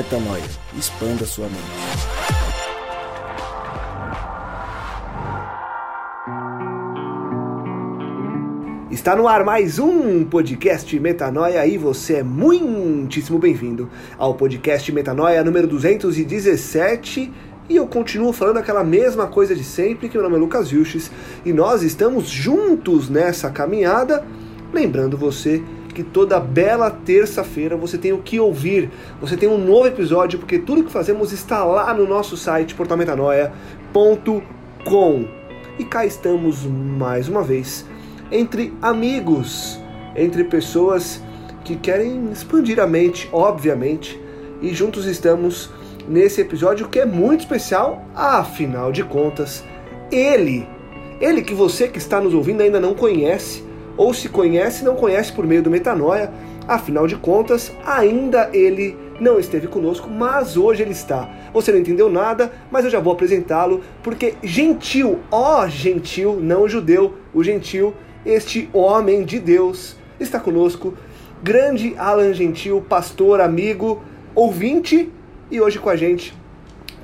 Metanoia. Expanda sua mente. Está no ar mais um podcast Metanoia e você é muitíssimo bem-vindo ao podcast Metanoia número 217 e eu continuo falando aquela mesma coisa de sempre, que meu nome é Lucas Vilches e nós estamos juntos nessa caminhada, lembrando você que toda bela terça-feira você tem o que ouvir, você tem um novo episódio, porque tudo que fazemos está lá no nosso site portalmetanoia.com. E cá estamos mais uma vez entre amigos, entre pessoas que querem expandir a mente, obviamente, e juntos estamos nesse episódio que é muito especial, afinal de contas, ele, ele que você que está nos ouvindo ainda não conhece, ou se conhece, não conhece por meio do Metanoia, afinal de contas, ainda ele não esteve conosco, mas hoje ele está. Você não entendeu nada, mas eu já vou apresentá-lo, porque gentil, ó gentil, não judeu, o gentil, este homem de Deus, está conosco. Grande Alan Gentil, pastor, amigo, ouvinte, e hoje com a gente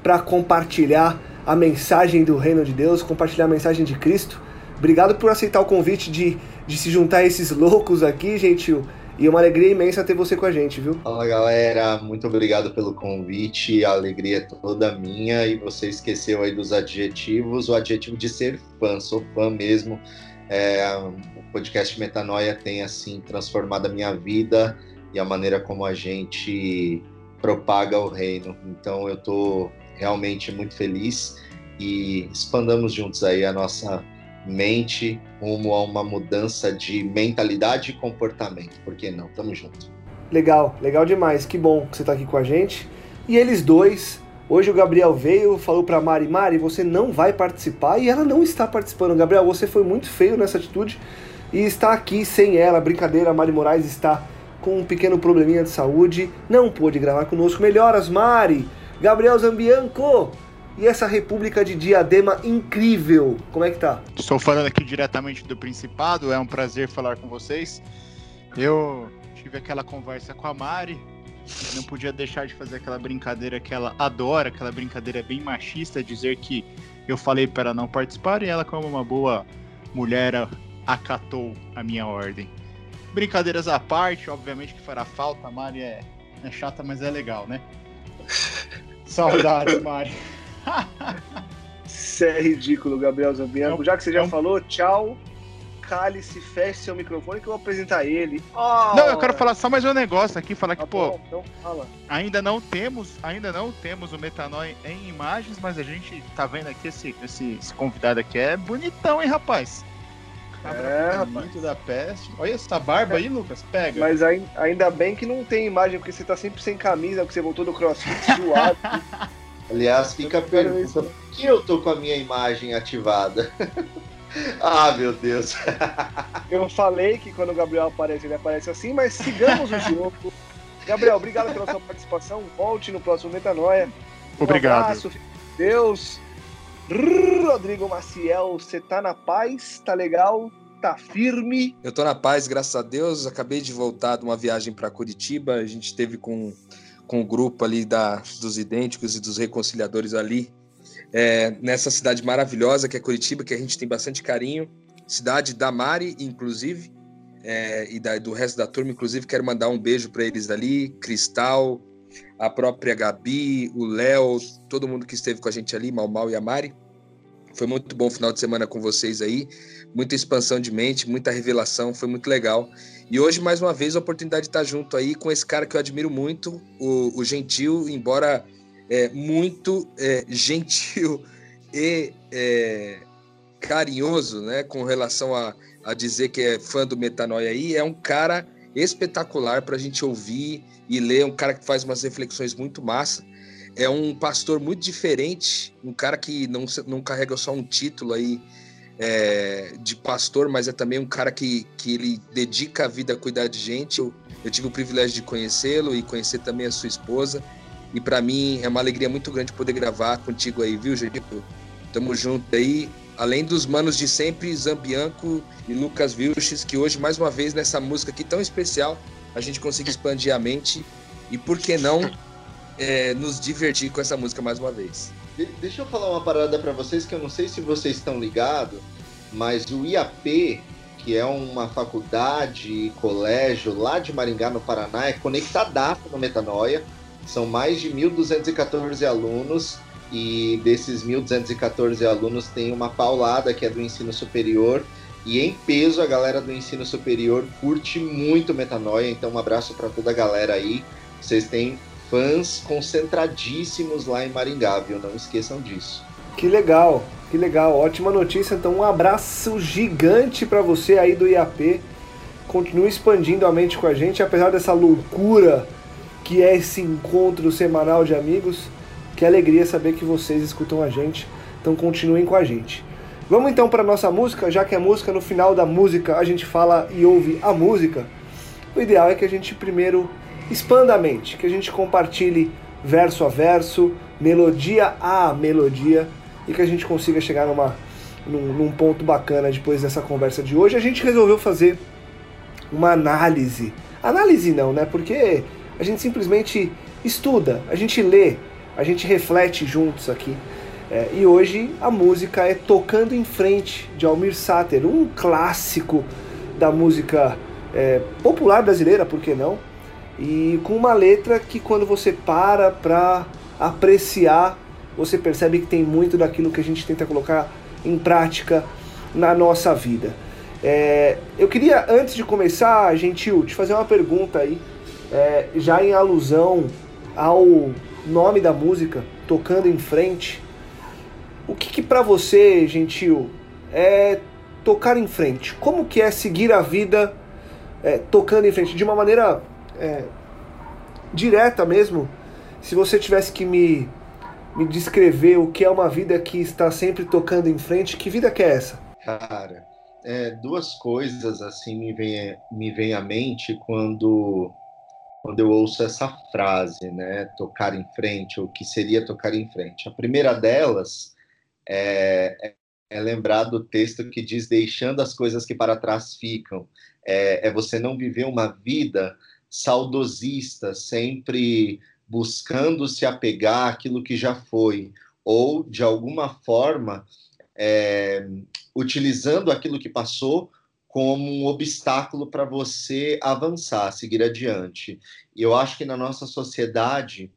para compartilhar a mensagem do reino de Deus, compartilhar a mensagem de Cristo. Obrigado por aceitar o convite de, de se juntar a esses loucos aqui, gentil. E é uma alegria imensa ter você com a gente, viu? Fala galera, muito obrigado pelo convite, a alegria é toda minha e você esqueceu aí dos adjetivos, o adjetivo de ser fã, sou fã mesmo. É, o podcast Metanoia tem assim transformado a minha vida e a maneira como a gente propaga o reino. Então eu estou realmente muito feliz e expandamos juntos aí a nossa mente rumo a uma mudança de mentalidade e comportamento. Por que não? Tamo junto. Legal, legal demais. Que bom que você está aqui com a gente. E eles dois, hoje o Gabriel veio, falou para Mari, Mari, você não vai participar e ela não está participando. Gabriel, você foi muito feio nessa atitude e está aqui sem ela. Brincadeira, Mari Moraes está com um pequeno probleminha de saúde, não pôde gravar conosco. Melhoras, Mari! Gabriel Zambianco! E essa República de Diadema incrível, como é que tá? Estou falando aqui diretamente do Principado, é um prazer falar com vocês. Eu tive aquela conversa com a Mari, não podia deixar de fazer aquela brincadeira que ela adora, aquela brincadeira bem machista, dizer que eu falei para ela não participar e ela, como uma boa mulher, acatou a minha ordem. Brincadeiras à parte, obviamente que fará falta, a Mari é, é chata, mas é legal, né? Saudades, Mari. Isso é ridículo, Gabriel Zambianco. Já que você já falou, tchau. Cálice, feche seu microfone que eu vou apresentar ele. Oh! Não, eu quero falar só mais um negócio aqui, falar tá que, pô, então fala. ainda não temos, ainda não temos o Metanoia em imagens, mas a gente tá vendo aqui esse, esse, esse convidado aqui é bonitão, hein, rapaz? é, rapaz. da peste. Olha essa barba aí, Lucas, pega. Mas ainda bem que não tem imagem, porque você tá sempre sem camisa, porque você voltou do crossfit suado. Aliás, fica a pergunta: por que eu tô com a minha imagem ativada? ah, meu Deus. eu falei que quando o Gabriel aparece, ele aparece assim, mas sigamos o jogo. Gabriel, obrigado pela sua participação. Volte no próximo Metanoia. Um obrigado. Abraço, Deus. Rodrigo Maciel, você tá na paz? Tá legal? Tá firme? Eu tô na paz, graças a Deus. Acabei de voltar de uma viagem para Curitiba. A gente teve com com o grupo ali da, dos idênticos e dos reconciliadores ali, é, nessa cidade maravilhosa que é Curitiba, que a gente tem bastante carinho. Cidade da Mari, inclusive, é, e da, do resto da turma, inclusive, quero mandar um beijo para eles ali, Cristal, a própria Gabi, o Léo, todo mundo que esteve com a gente ali, Mal Mal e a Mari. Foi muito bom o final de semana com vocês aí, muita expansão de mente, muita revelação, foi muito legal. E hoje, mais uma vez, a oportunidade de estar junto aí com esse cara que eu admiro muito, o, o Gentil, embora é, muito é, gentil e é, carinhoso, né, com relação a, a dizer que é fã do Metanoia aí, é um cara espetacular para a gente ouvir e ler, um cara que faz umas reflexões muito massa. É um pastor muito diferente, um cara que não, não carrega só um título aí é, de pastor, mas é também um cara que, que ele dedica a vida a cuidar de gente. Eu, eu tive o privilégio de conhecê-lo e conhecer também a sua esposa. E para mim é uma alegria muito grande poder gravar contigo aí, viu, Jerico? Tamo junto aí. Além dos manos de sempre, Zambianco e Lucas Vilches, que hoje, mais uma vez, nessa música aqui tão especial, a gente consegue expandir a mente. E por que não é, nos divertir com essa música mais uma vez. De deixa eu falar uma parada para vocês que eu não sei se vocês estão ligados, mas o IAP, que é uma faculdade e colégio lá de Maringá, no Paraná, é conectadaço no Metanoia. São mais de 1.214 alunos e desses 1.214 alunos tem uma paulada que é do ensino superior e em peso a galera do ensino superior curte muito Metanoia, então um abraço para toda a galera aí. Vocês têm fãs concentradíssimos lá em Maringá, viu? Não esqueçam disso. Que legal, que legal, ótima notícia. Então um abraço gigante para você aí do IAP. Continue expandindo a mente com a gente, apesar dessa loucura que é esse encontro semanal de amigos. Que alegria saber que vocês escutam a gente. Então continuem com a gente. Vamos então para nossa música, já que a música no final da música a gente fala e ouve a música. O ideal é que a gente primeiro expanda a mente, que a gente compartilhe verso a verso, melodia a melodia e que a gente consiga chegar numa, num, num ponto bacana depois dessa conversa de hoje. A gente resolveu fazer uma análise. Análise não, né? Porque a gente simplesmente estuda, a gente lê, a gente reflete juntos aqui. É, e hoje a música é Tocando em Frente, de Almir Sater, um clássico da música é, popular brasileira, por que não? E com uma letra que quando você para para apreciar, você percebe que tem muito daquilo que a gente tenta colocar em prática na nossa vida. É, eu queria, antes de começar, Gentil, te fazer uma pergunta aí é, já em alusão ao nome da música, Tocando em Frente, o que, que para você, Gentil, é tocar em frente? Como que é seguir a vida é, tocando em frente? De uma maneira é, direta mesmo, se você tivesse que me, me descrever o que é uma vida que está sempre tocando em frente, que vida que é essa? Cara, é, duas coisas assim me vêm me vem à mente quando quando eu ouço essa frase, né? Tocar em frente, ou o que seria tocar em frente. A primeira delas é, é, é lembrar do texto que diz: deixando as coisas que para trás ficam. É, é você não viver uma vida saudosista, sempre buscando se apegar àquilo que já foi, ou de alguma forma é, utilizando aquilo que passou como um obstáculo para você avançar, seguir adiante. E eu acho que na nossa sociedade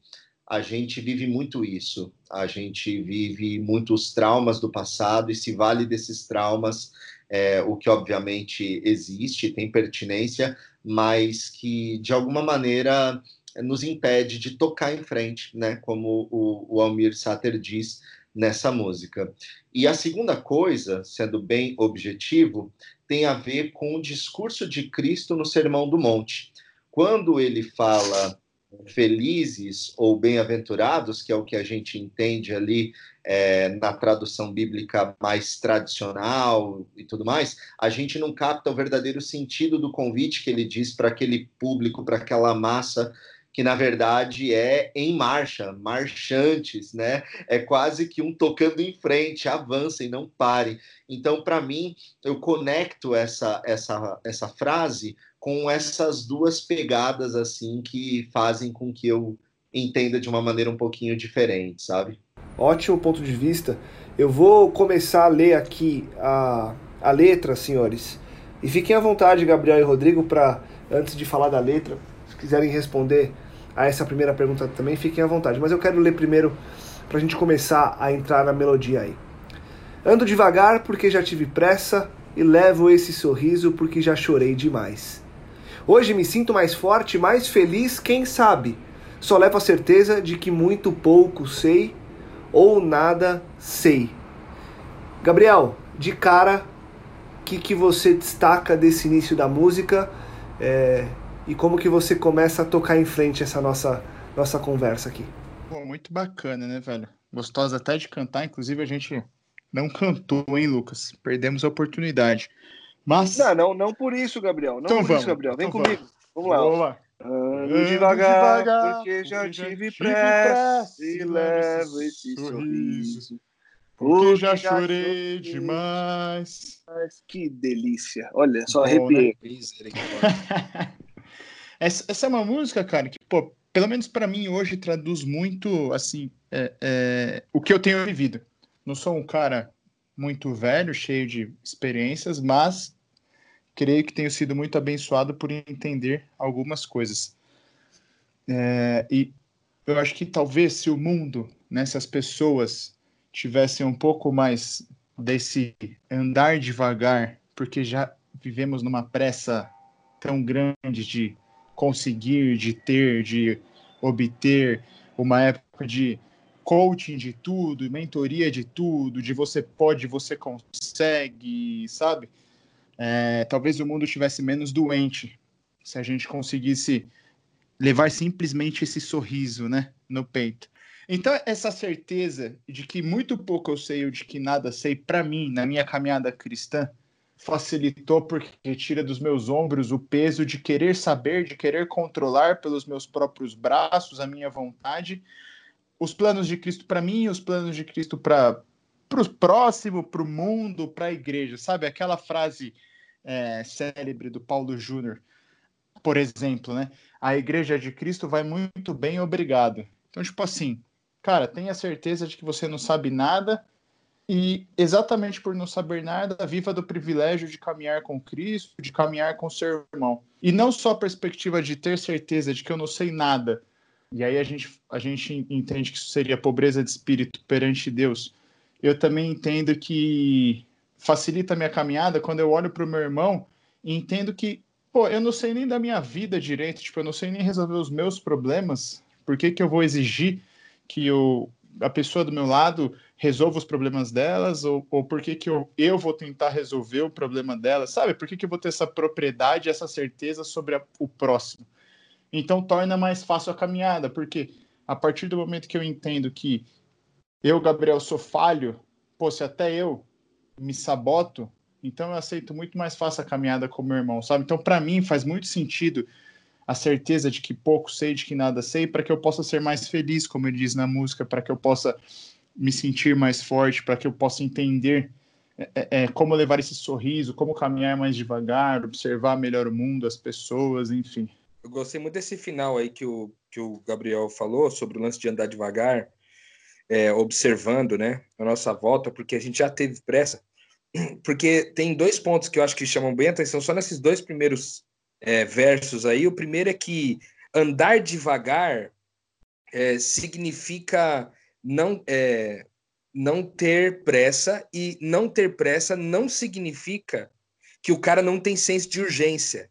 a gente vive muito isso. A gente vive muitos traumas do passado e se vale desses traumas, é, o que obviamente existe, tem pertinência, mas que de alguma maneira nos impede de tocar em frente, né? Como o, o Almir Sater diz nessa música. E a segunda coisa, sendo bem objetivo, tem a ver com o discurso de Cristo no Sermão do Monte. Quando ele fala felizes ou bem-aventurados, que é o que a gente entende ali é, na tradução bíblica mais tradicional e tudo mais, a gente não capta o verdadeiro sentido do convite que ele diz para aquele público, para aquela massa que na verdade é em marcha, marchantes, né? É quase que um tocando em frente, avancem, não parem. Então, para mim, eu conecto essa essa essa frase com essas duas pegadas assim que fazem com que eu entenda de uma maneira um pouquinho diferente, sabe? Ótimo ponto de vista. Eu vou começar a ler aqui a, a letra, senhores. E fiquem à vontade, Gabriel e Rodrigo, para antes de falar da letra, quiserem responder a essa primeira pergunta também, fiquem à vontade. Mas eu quero ler primeiro para a gente começar a entrar na melodia aí. Ando devagar porque já tive pressa e levo esse sorriso porque já chorei demais. Hoje me sinto mais forte, mais feliz, quem sabe? Só levo a certeza de que muito pouco sei ou nada sei. Gabriel, de cara, o que, que você destaca desse início da música? É, e como que você começa a tocar em frente essa nossa, nossa conversa aqui. Pô, muito bacana, né, velho? Gostosa até de cantar, inclusive a gente não cantou, hein, Lucas? Perdemos a oportunidade. Mas... Não, não, não por isso, Gabriel. Não então por vamos, isso, Gabriel. Vem então comigo. Vamos, vamos lá. Ando devagar, devagar, porque já tive pressa e levo esse sorriso. Porque já chorei demais. Que delícia. Olha, só Bom, arrepiei. Né? Essa, essa é uma música, cara, que, pô, pelo menos para mim hoje traduz muito assim é, é, o que eu tenho vivido. Não sou um cara muito velho, cheio de experiências, mas creio que tenho sido muito abençoado por entender algumas coisas. É, e eu acho que talvez se o mundo, né, se as pessoas tivessem um pouco mais desse andar devagar, porque já vivemos numa pressa tão grande de conseguir, de ter, de obter, uma época de coaching de tudo, mentoria de tudo, de você pode, você consegue, sabe? É, talvez o mundo estivesse menos doente se a gente conseguisse levar simplesmente esse sorriso, né, no peito. Então essa certeza de que muito pouco eu sei ou de que nada sei, para mim, na minha caminhada cristã, facilitou porque tira dos meus ombros o peso de querer saber, de querer controlar pelos meus próprios braços, a minha vontade, os planos de Cristo para mim os planos de Cristo para o próximo, para o mundo, para a igreja, sabe? Aquela frase é, célebre do Paulo Júnior, por exemplo, né? A igreja de Cristo vai muito bem, obrigado. Então, tipo assim, cara, tenha certeza de que você não sabe nada e exatamente por não saber nada, viva do privilégio de caminhar com Cristo, de caminhar com seu irmão. E não só a perspectiva de ter certeza de que eu não sei nada, e aí a gente, a gente entende que isso seria pobreza de espírito perante Deus. Eu também entendo que facilita a minha caminhada quando eu olho para o meu irmão e entendo que, pô, eu não sei nem da minha vida direito, tipo, eu não sei nem resolver os meus problemas, por que, que eu vou exigir que eu, a pessoa do meu lado resolva os problemas delas, ou, ou por que, que eu, eu vou tentar resolver o problema delas, sabe? Por que, que eu vou ter essa propriedade, essa certeza sobre a, o próximo? Então torna mais fácil a caminhada, porque a partir do momento que eu entendo que eu, Gabriel, sou falho, pô, se até eu me saboto, então eu aceito muito mais fácil a caminhada com meu irmão, sabe? Então, para mim, faz muito sentido a certeza de que pouco sei, de que nada sei, para que eu possa ser mais feliz, como ele diz na música, para que eu possa me sentir mais forte, para que eu possa entender é, é, é, como levar esse sorriso, como caminhar mais devagar, observar melhor o mundo, as pessoas, enfim. Eu gostei muito desse final aí que o, que o Gabriel falou sobre o lance de andar devagar, é, observando né, a nossa volta, porque a gente já teve pressa. Porque tem dois pontos que eu acho que chamam bem atenção, só nesses dois primeiros é, versos aí. O primeiro é que andar devagar é, significa não, é, não ter pressa, e não ter pressa não significa que o cara não tem senso de urgência.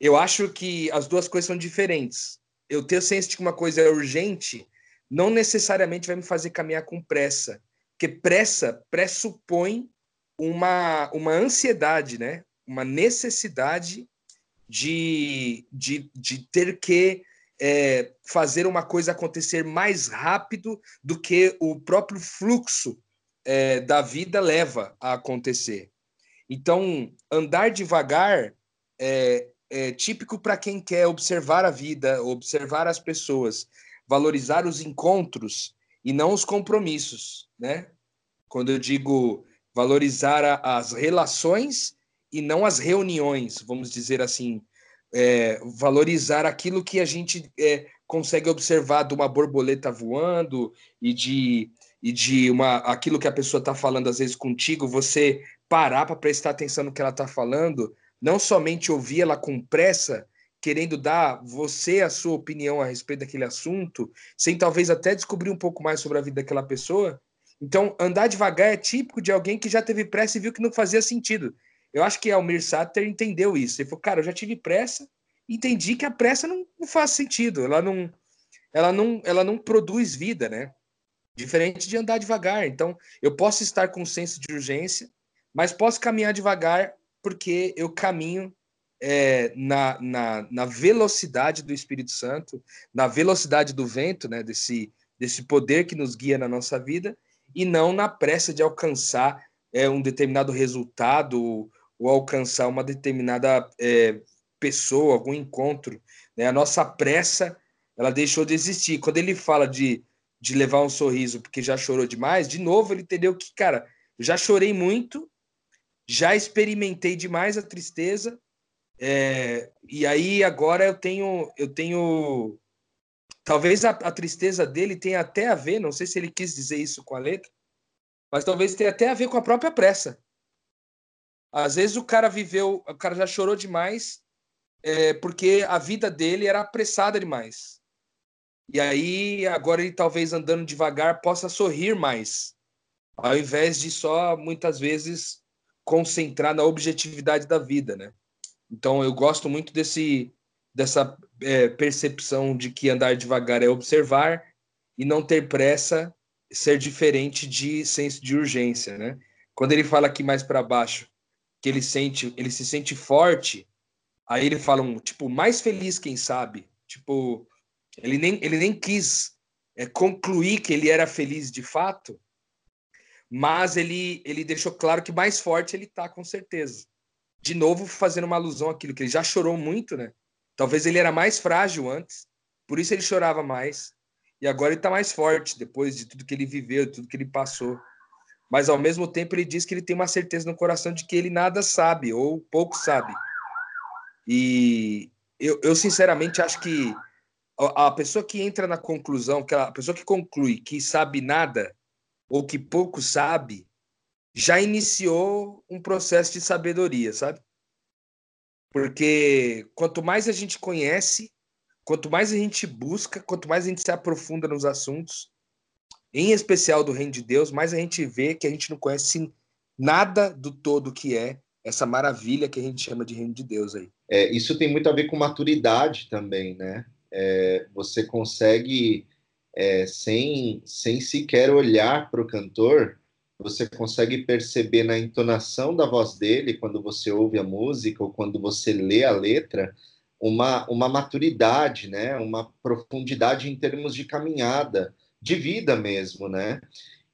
Eu acho que as duas coisas são diferentes. Eu ter senso de que uma coisa é urgente não necessariamente vai me fazer caminhar com pressa, porque pressa pressupõe uma, uma ansiedade, né? uma necessidade de, de, de ter que é, fazer uma coisa acontecer mais rápido do que o próprio fluxo é, da vida leva a acontecer. Então, andar devagar é, é típico para quem quer observar a vida, observar as pessoas, valorizar os encontros e não os compromissos, né? Quando eu digo valorizar a, as relações e não as reuniões, vamos dizer assim, é, valorizar aquilo que a gente é, consegue observar de uma borboleta voando e de e de uma aquilo que a pessoa está falando às vezes contigo, você parar para prestar atenção no que ela está falando, não somente ouvir ela com pressa, querendo dar você a sua opinião a respeito daquele assunto, sem talvez até descobrir um pouco mais sobre a vida daquela pessoa. Então, andar devagar é típico de alguém que já teve pressa e viu que não fazia sentido. Eu acho que Almir Sater entendeu isso. Ele falou, cara, eu já tive pressa, entendi que a pressa não, não faz sentido, ela não, ela não, ela não produz vida, né? Diferente de andar devagar. Então, eu posso estar com um senso de urgência, mas posso caminhar devagar porque eu caminho é, na, na, na, velocidade do Espírito Santo, na velocidade do vento, né? Desse, desse poder que nos guia na nossa vida, e não na pressa de alcançar é, um determinado resultado ou alcançar uma determinada é, pessoa, algum encontro. Né? A nossa pressa, ela deixou de existir. Quando ele fala de, de levar um sorriso porque já chorou demais, de novo ele entendeu que, cara, já chorei muito, já experimentei demais a tristeza, é, e aí agora eu tenho, eu tenho talvez a, a, tristeza dele tenha até a ver, não sei se ele quis dizer isso com a letra, mas talvez tenha até a ver com a própria pressa. Às vezes o cara viveu, o cara já chorou demais é, porque a vida dele era apressada demais. E aí agora ele talvez andando devagar possa sorrir mais, ao invés de só muitas vezes concentrar na objetividade da vida, né? Então eu gosto muito desse dessa é, percepção de que andar devagar é observar e não ter pressa ser diferente de senso de urgência, né? Quando ele fala aqui mais para baixo que ele sente, ele se sente forte, aí ele fala um tipo mais feliz quem sabe, tipo ele nem ele nem quis é, concluir que ele era feliz de fato, mas ele ele deixou claro que mais forte ele tá com certeza. De novo fazendo uma alusão àquilo que ele já chorou muito, né? Talvez ele era mais frágil antes, por isso ele chorava mais. E agora ele está mais forte, depois de tudo que ele viveu, tudo que ele passou. Mas ao mesmo tempo ele diz que ele tem uma certeza no coração de que ele nada sabe, ou pouco sabe. E eu, eu sinceramente acho que a pessoa que entra na conclusão, que a pessoa que conclui que sabe nada, ou que pouco sabe, já iniciou um processo de sabedoria, sabe? Porque quanto mais a gente conhece, quanto mais a gente busca, quanto mais a gente se aprofunda nos assuntos, em especial do reino de Deus, mais a gente vê que a gente não conhece nada do todo que é essa maravilha que a gente chama de reino de Deus aí. É, isso tem muito a ver com maturidade também, né? É, você consegue, é, sem, sem sequer olhar para o cantor, você consegue perceber na entonação da voz dele, quando você ouve a música ou quando você lê a letra, uma, uma maturidade, né? uma profundidade em termos de caminhada, de vida mesmo. Né?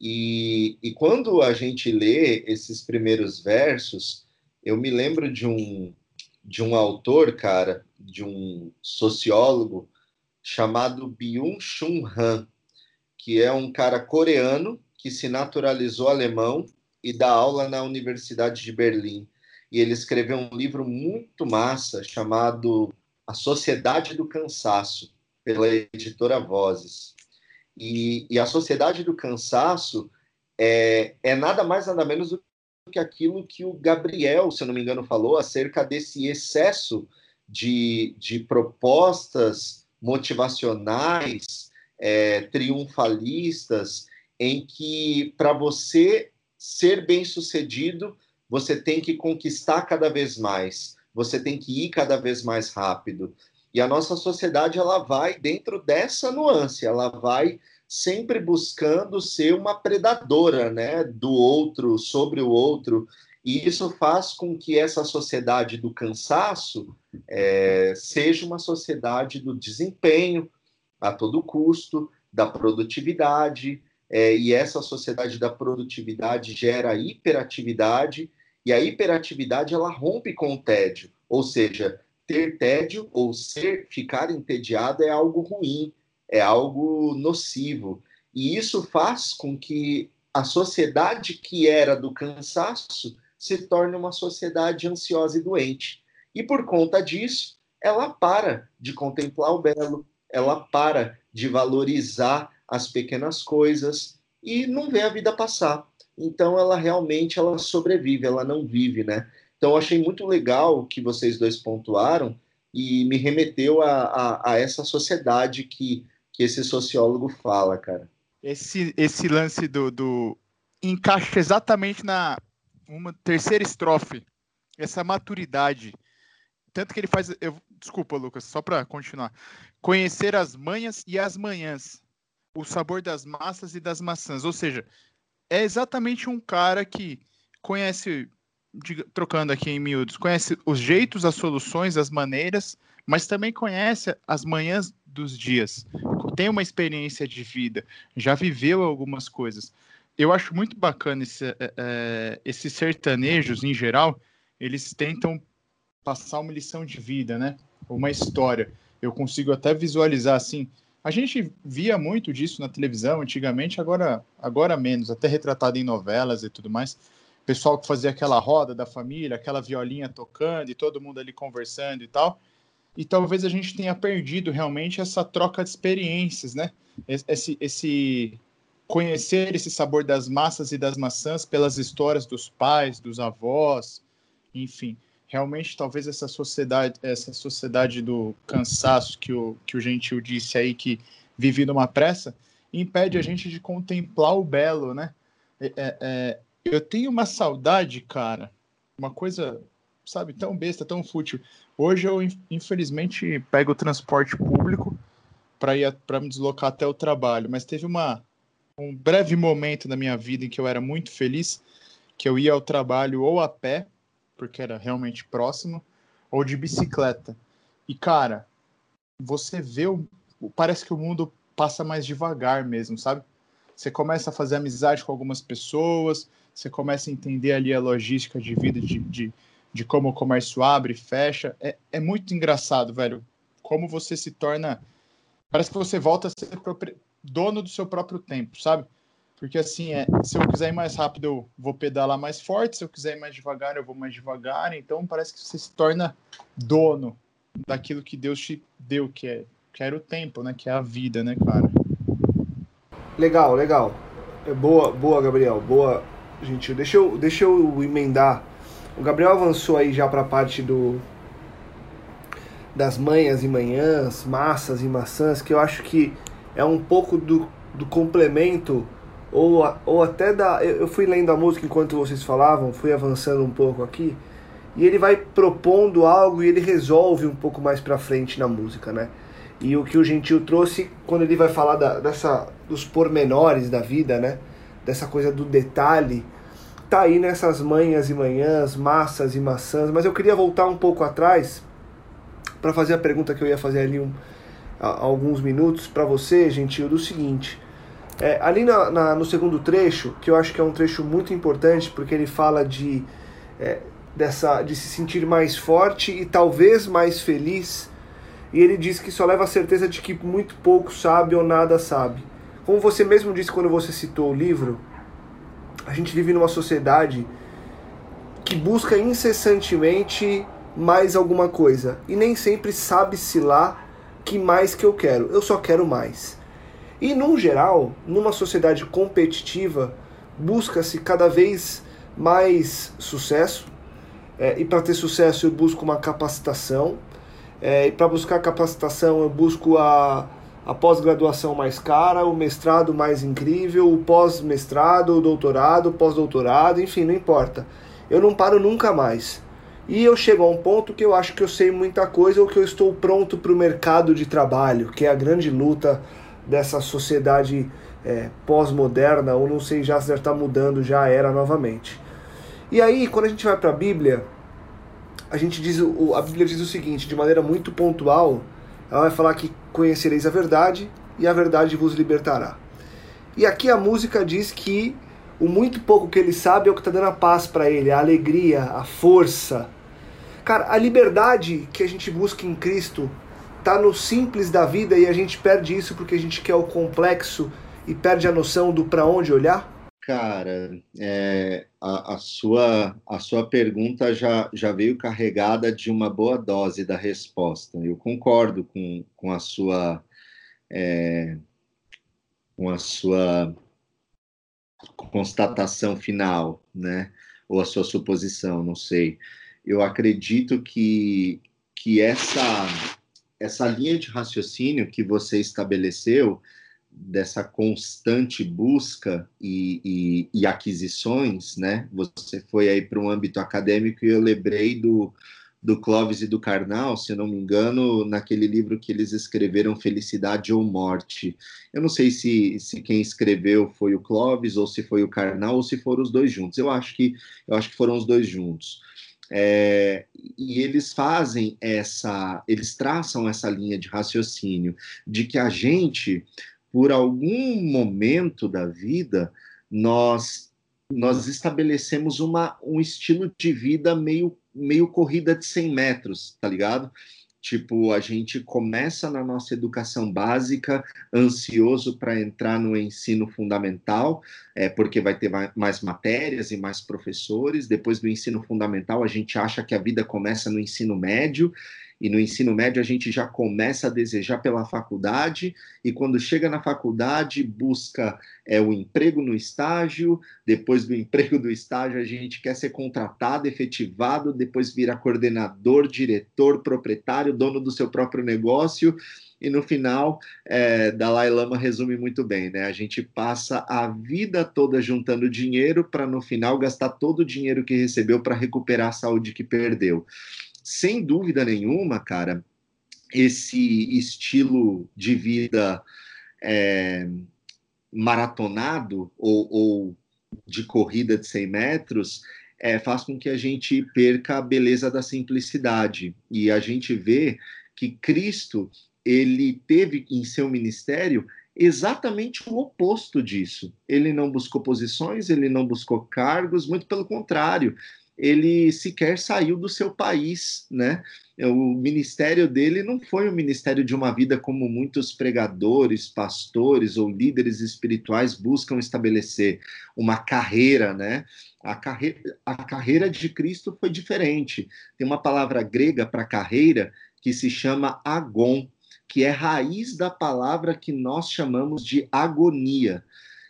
E, e quando a gente lê esses primeiros versos, eu me lembro de um, de um autor, cara, de um sociólogo chamado Byung-Chul Han, que é um cara coreano que se naturalizou alemão e dá aula na Universidade de Berlim. E ele escreveu um livro muito massa chamado A Sociedade do Cansaço, pela editora Vozes. E, e a Sociedade do Cansaço é, é nada mais, nada menos do que aquilo que o Gabriel, se eu não me engano, falou acerca desse excesso de, de propostas motivacionais, é, triunfalistas, em que para você ser bem sucedido, você tem que conquistar cada vez mais, você tem que ir cada vez mais rápido. E a nossa sociedade ela vai dentro dessa nuance, ela vai sempre buscando ser uma predadora, né, do outro sobre o outro. E isso faz com que essa sociedade do cansaço é, seja uma sociedade do desempenho a todo custo, da produtividade, é, e essa sociedade da produtividade gera hiperatividade, e a hiperatividade ela rompe com o tédio, ou seja, ter tédio ou ser ficar entediado é algo ruim, é algo nocivo, e isso faz com que a sociedade que era do cansaço se torne uma sociedade ansiosa e doente. E por conta disso, ela para de contemplar o belo, ela para de valorizar as pequenas coisas e não vê a vida passar. Então ela realmente ela sobrevive, ela não vive, né? Então achei muito legal o que vocês dois pontuaram e me remeteu a, a, a, essa sociedade que, que esse sociólogo fala, cara. Esse, esse lance do, do encaixa exatamente na uma terceira estrofe, essa maturidade. Tanto que ele faz. Eu, desculpa, Lucas, só para continuar. Conhecer as manhas e as manhãs o sabor das massas e das maçãs. Ou seja, é exatamente um cara que conhece, trocando aqui em miúdos, conhece os jeitos, as soluções, as maneiras, mas também conhece as manhãs dos dias. Tem uma experiência de vida, já viveu algumas coisas. Eu acho muito bacana esse, é esses sertanejos, em geral, eles tentam passar uma lição de vida, né? Uma história. Eu consigo até visualizar assim a gente via muito disso na televisão antigamente, agora, agora menos, até retratado em novelas e tudo mais. Pessoal que fazia aquela roda da família, aquela violinha tocando e todo mundo ali conversando e tal. e talvez a gente tenha perdido realmente essa troca de experiências, né? Esse, esse conhecer esse sabor das massas e das maçãs pelas histórias dos pais, dos avós, enfim. Realmente, talvez essa sociedade, essa sociedade do cansaço que o, que o Gentil disse aí, que vive numa pressa, impede a gente de contemplar o belo, né? É, é, é eu tenho uma saudade, cara, uma coisa, sabe, tão besta, tão fútil. Hoje eu, infelizmente, pego o transporte público para ir para me deslocar até o trabalho, mas teve uma um breve momento na minha vida em que eu era muito feliz, que eu ia ao trabalho ou a pé, porque era realmente próximo, ou de bicicleta. E cara, você vê o parece que o mundo passa mais devagar mesmo, sabe? Você começa a fazer amizade com algumas pessoas, você começa a entender ali a logística de vida, de, de, de como o comércio abre e fecha. É, é muito engraçado, velho. Como você se torna. Parece que você volta a ser dono do seu próprio tempo, sabe? Porque assim, é, se eu quiser ir mais rápido, eu vou pedalar mais forte, se eu quiser ir mais devagar, eu vou mais devagar. Então parece que você se torna dono daquilo que Deus te deu, que é que era o tempo, né? Que é a vida, né, cara? Legal, legal. É boa, boa, Gabriel. Boa, gentil. Deixa eu, deixa eu emendar. O Gabriel avançou aí já para a parte do das manhas e manhãs, massas e maçãs, que eu acho que é um pouco do, do complemento ou, ou até da. Eu fui lendo a música enquanto vocês falavam, fui avançando um pouco aqui, e ele vai propondo algo e ele resolve um pouco mais pra frente na música, né? E o que o Gentil trouxe quando ele vai falar da, dessa, dos pormenores da vida, né? Dessa coisa do detalhe, tá aí nessas manhas e manhãs, massas e maçãs. Mas eu queria voltar um pouco atrás para fazer a pergunta que eu ia fazer ali um, a, alguns minutos para você, Gentil, do seguinte. É, ali na, na, no segundo trecho, que eu acho que é um trecho muito importante, porque ele fala de, é, dessa, de se sentir mais forte e talvez mais feliz e ele diz que só leva a certeza de que muito pouco sabe ou nada sabe. Como você mesmo disse quando você citou o livro, a gente vive numa sociedade que busca incessantemente mais alguma coisa e nem sempre sabe-se lá que mais que eu quero. Eu só quero mais. E, num geral, numa sociedade competitiva, busca-se cada vez mais sucesso. É, e para ter sucesso, eu busco uma capacitação, é, e para buscar capacitação, eu busco a, a pós-graduação mais cara, o mestrado mais incrível, o pós-mestrado, o doutorado, o pós-doutorado, enfim, não importa. Eu não paro nunca mais. E eu chego a um ponto que eu acho que eu sei muita coisa ou que eu estou pronto para o mercado de trabalho, que é a grande luta dessa sociedade é, pós-moderna, ou não sei já se já está mudando, já era novamente. E aí, quando a gente vai para a Bíblia, a gente diz, a Bíblia diz o seguinte, de maneira muito pontual, ela vai falar que conhecereis a verdade e a verdade vos libertará. E aqui a música diz que o muito pouco que ele sabe é o que está dando a paz para ele, a alegria, a força. Cara, a liberdade que a gente busca em Cristo está no simples da vida e a gente perde isso porque a gente quer o complexo e perde a noção do para onde olhar? Cara, é, a, a, sua, a sua pergunta já, já veio carregada de uma boa dose da resposta. Eu concordo com, com a sua. É, com a sua constatação final, né? Ou a sua suposição, não sei. Eu acredito que, que essa, essa linha de raciocínio que você estabeleceu dessa constante busca e, e, e, aquisições, né? Você foi aí para um âmbito acadêmico e eu lembrei do, do Clóvis e do Karnal, se não me engano, naquele livro que eles escreveram Felicidade ou Morte. Eu não sei se, se quem escreveu foi o Clóvis ou se foi o Karnal ou se foram os dois juntos. Eu acho que eu acho que foram os dois juntos. É, e eles fazem essa, eles traçam essa linha de raciocínio de que a gente por algum momento da vida, nós nós estabelecemos uma, um estilo de vida meio, meio corrida de 100 metros, tá ligado? Tipo, a gente começa na nossa educação básica ansioso para entrar no ensino fundamental, é, porque vai ter mais matérias e mais professores. Depois do ensino fundamental, a gente acha que a vida começa no ensino médio E no ensino médio a gente já começa a desejar pela faculdade, e quando chega na faculdade, busca é, o emprego no estágio, depois do emprego do estágio a gente quer ser contratado, efetivado, depois vira coordenador, diretor, proprietário, dono do seu próprio negócio, e no final, é, Dalai Lama resume muito bem, né? A gente passa a vida toda juntando dinheiro para no final gastar todo o dinheiro que recebeu para recuperar a saúde que perdeu. Sem dúvida nenhuma, cara, esse estilo de vida é, maratonado ou, ou, de corrida de 100 metros é, faz com que a gente perca a beleza da simplicidade. E a gente vê que Cristo ele teve em seu ministério exatamente o oposto disso. Ele não buscou posições, ele não buscou cargos, muito pelo contrário, ele sequer saiu do seu país, né? O ministério dele não foi o ministério de uma vida como muitos pregadores, pastores ou líderes espirituais buscam estabelecer, uma carreira, né? A, carre... a carreira de Cristo foi diferente. Tem uma palavra grega para carreira que se chama agon, que é raiz da palavra que nós chamamos de agonia.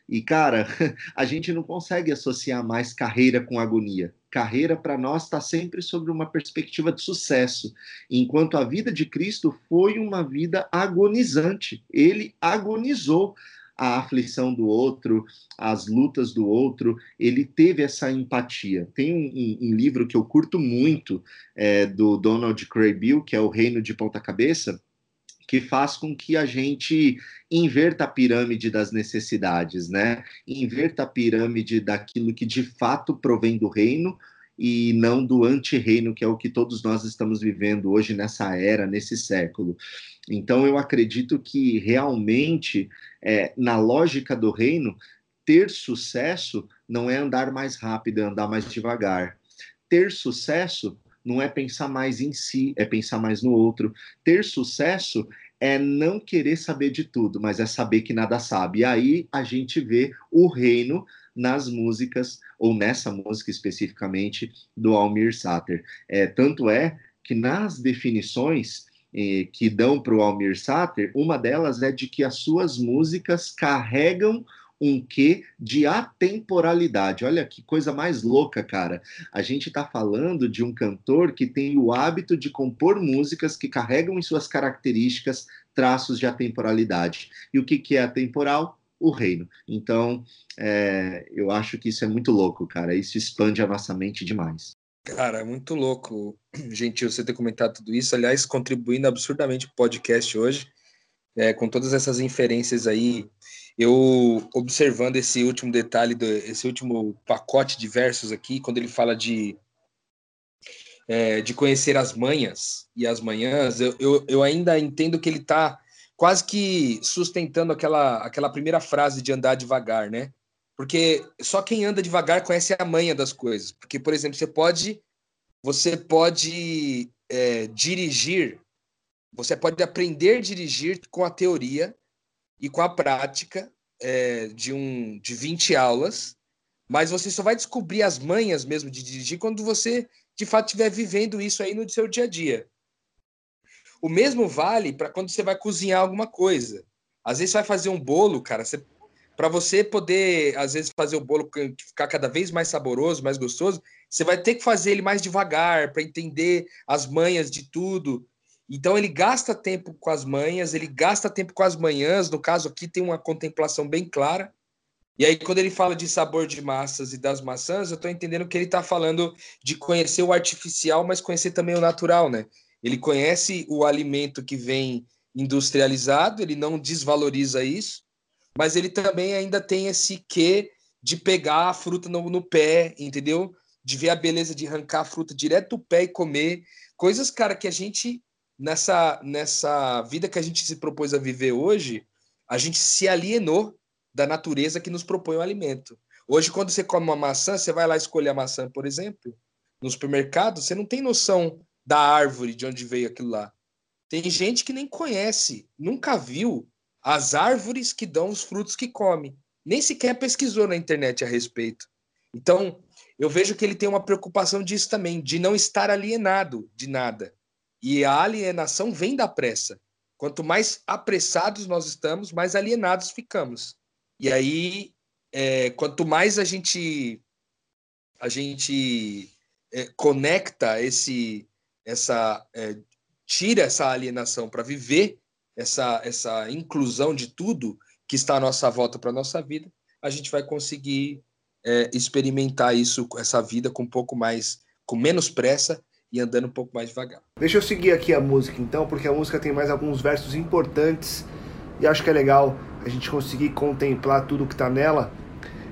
E, cara, a gente não consegue associar mais carreira com agonia. Carreira, para nós, está sempre sobre uma perspectiva de sucesso, enquanto a vida de Cristo foi uma vida agonizante. Ele agonizou a aflição do outro, as lutas do outro, ele teve essa empatia. Tem um, um, um livro que eu curto muito, é, do Donald Craybill, que é O Reino de Ponta Cabeça, que faz com que a gente inverta a pirâmide das necessidades, né? Inverta a pirâmide daquilo que de fato provém do reino e não do anti-reino, que é o que todos nós estamos vivendo hoje nessa era, nesse século. Então, eu acredito que realmente, é, na lógica do reino, ter sucesso não é andar mais rápido, é andar mais devagar. Ter sucesso não é pensar mais em si, é pensar mais no outro. Ter sucesso é não querer saber de tudo, mas é saber que nada sabe. E aí a gente vê o reino nas músicas, ou nessa música especificamente, do Almir Sater. É, tanto é que nas definições eh, que dão para o Almir Sater, uma delas é de que as suas músicas carregam um quê de atemporalidade. Olha que coisa mais louca, cara. A gente está falando de um cantor que tem o hábito de compor músicas que carregam em suas características traços de atemporalidade. E o que, que é atemporal? O reino. Então, é, eu acho que isso é muito louco, cara. Isso expande a nossa mente demais. Cara, é muito louco, gentil, você ter comentado tudo isso. Aliás, contribuindo absurdamente para o podcast hoje, é, com todas essas inferências aí eu observando esse último detalhe, do, esse último pacote de versos aqui, quando ele fala de, é, de conhecer as manhas e as manhãs, eu, eu, eu ainda entendo que ele está quase que sustentando aquela, aquela primeira frase de andar devagar, né? Porque só quem anda devagar conhece a manha das coisas. Porque, por exemplo, você pode, você pode é, dirigir, você pode aprender a dirigir com a teoria, e com a prática é, de, um, de 20 aulas, mas você só vai descobrir as manhas mesmo de dirigir quando você, de fato, estiver vivendo isso aí no seu dia a dia. O mesmo vale para quando você vai cozinhar alguma coisa. Às vezes você vai fazer um bolo, cara, você, para você poder, às vezes, fazer o bolo ficar cada vez mais saboroso, mais gostoso, você vai ter que fazer ele mais devagar para entender as manhas de tudo. Então ele gasta tempo com as manhas, ele gasta tempo com as manhãs, no caso aqui tem uma contemplação bem clara. E aí quando ele fala de sabor de massas e das maçãs, eu estou entendendo que ele está falando de conhecer o artificial, mas conhecer também o natural, né? Ele conhece o alimento que vem industrializado, ele não desvaloriza isso, mas ele também ainda tem esse quê de pegar a fruta no, no pé, entendeu? De ver a beleza de arrancar a fruta direto do pé e comer. Coisas, cara, que a gente nessa, nessa vida que a gente se propôs a viver hoje, a gente se alienou da natureza que nos propõe o alimento. Hoje, quando você come uma maçã, você vai lá escolher a maçã, por exemplo, no supermercado, você não tem noção da árvore de onde veio aquilo lá. Tem gente que nem conhece, nunca viu as árvores que dão os frutos que come. Nem sequer pesquisou na internet a respeito. Então, eu vejo que ele tem uma preocupação disso também, de não estar alienado de nada. E a alienação vem da pressa. Quanto mais apressados nós estamos, mais alienados ficamos. E aí, é, quanto mais a gente a gente é, conecta esse essa é, tira essa alienação para viver essa essa inclusão de tudo que está à nossa volta para nossa vida, a gente vai conseguir é, experimentar isso, essa vida com um pouco mais, com menos pressa e andando um pouco mais devagar. Deixa eu seguir aqui a música então, porque a música tem mais alguns versos importantes e acho que é legal a gente conseguir contemplar tudo que está nela.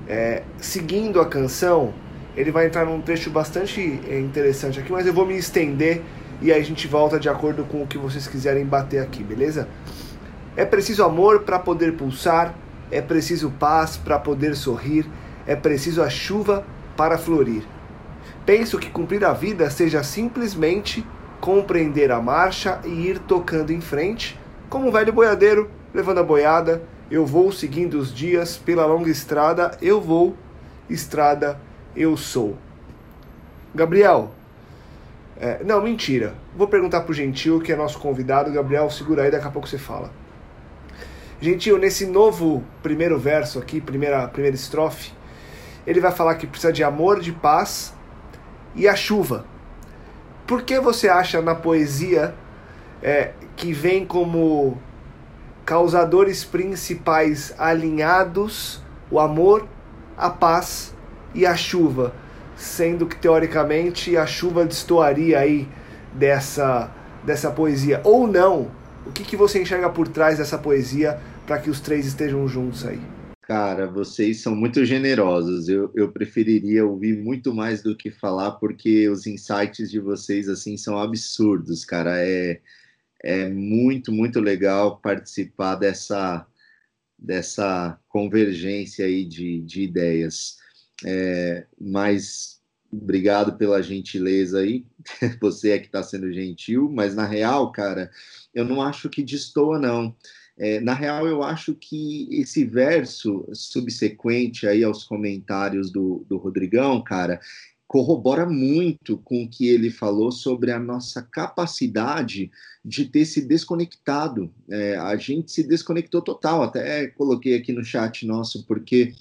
É, seguindo a canção, ele vai entrar num trecho bastante é, interessante aqui, mas eu vou me estender e aí a gente volta de acordo com o que vocês quiserem bater aqui, beleza? É preciso amor para poder pulsar, é preciso paz para poder sorrir, é preciso a chuva para florir. Penso que cumprir a vida seja simplesmente compreender a marcha e ir tocando em frente, como um velho boiadeiro levando a boiada. Eu vou seguindo os dias pela longa estrada, eu vou, estrada eu sou. Gabriel, é, não, mentira. Vou perguntar pro Gentil, que é nosso convidado. Gabriel, segura aí, daqui a pouco você fala. Gentil, nesse novo primeiro verso aqui, primeira, primeira estrofe, ele vai falar que precisa de amor, de paz e a chuva. Por que você acha na poesia é, que vem como causadores principais alinhados o amor, a paz e a chuva? Sendo que teoricamente a chuva destoaria aí dessa, dessa poesia. Ou não? O que, que você enxerga por trás dessa poesia para que os três estejam juntos aí? Cara, vocês são muito generosos. Eu, eu preferiria ouvir muito mais do que falar, porque os insights de vocês assim são absurdos, cara. É, é muito, muito legal participar dessa, dessa convergência aí de, de ideias. É, mas obrigado pela gentileza aí. Você é que está sendo gentil, mas na real, cara, eu não acho que destoa, não. É, na real, eu acho que esse verso subsequente aí aos comentários do, do Rodrigão, cara, corrobora muito com o que ele falou sobre a nossa capacidade de ter se desconectado. É, a gente se desconectou total, até coloquei aqui no chat nosso, porque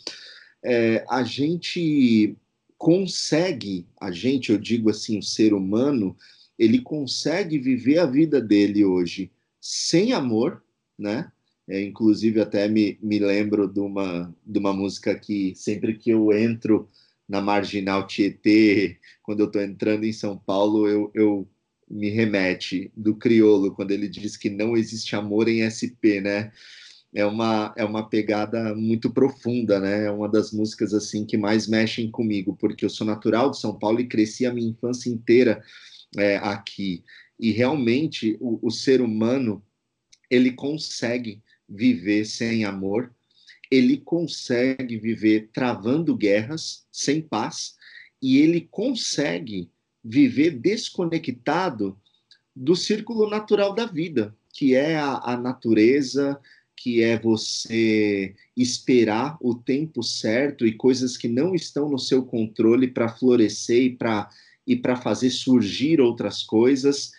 é, a gente consegue, a gente, eu digo assim, o ser humano, ele consegue viver a vida dele hoje sem amor, né? É, inclusive, até me, me lembro de uma, de uma música que sempre que eu entro na Marginal Tietê, quando eu estou entrando em São Paulo, eu, eu me remete do Criolo, quando ele diz que não existe amor em SP, né? É uma, é uma pegada muito profunda, né? É uma das músicas assim que mais mexem comigo, porque eu sou natural de São Paulo e cresci a minha infância inteira é, aqui. E realmente o, o ser humano ele consegue viver sem amor, ele consegue viver travando guerras, sem paz, e ele consegue viver desconectado do círculo natural da vida, que é a, a natureza, que é você esperar o tempo certo e coisas que não estão no seu controle para florescer e para e para fazer surgir outras coisas.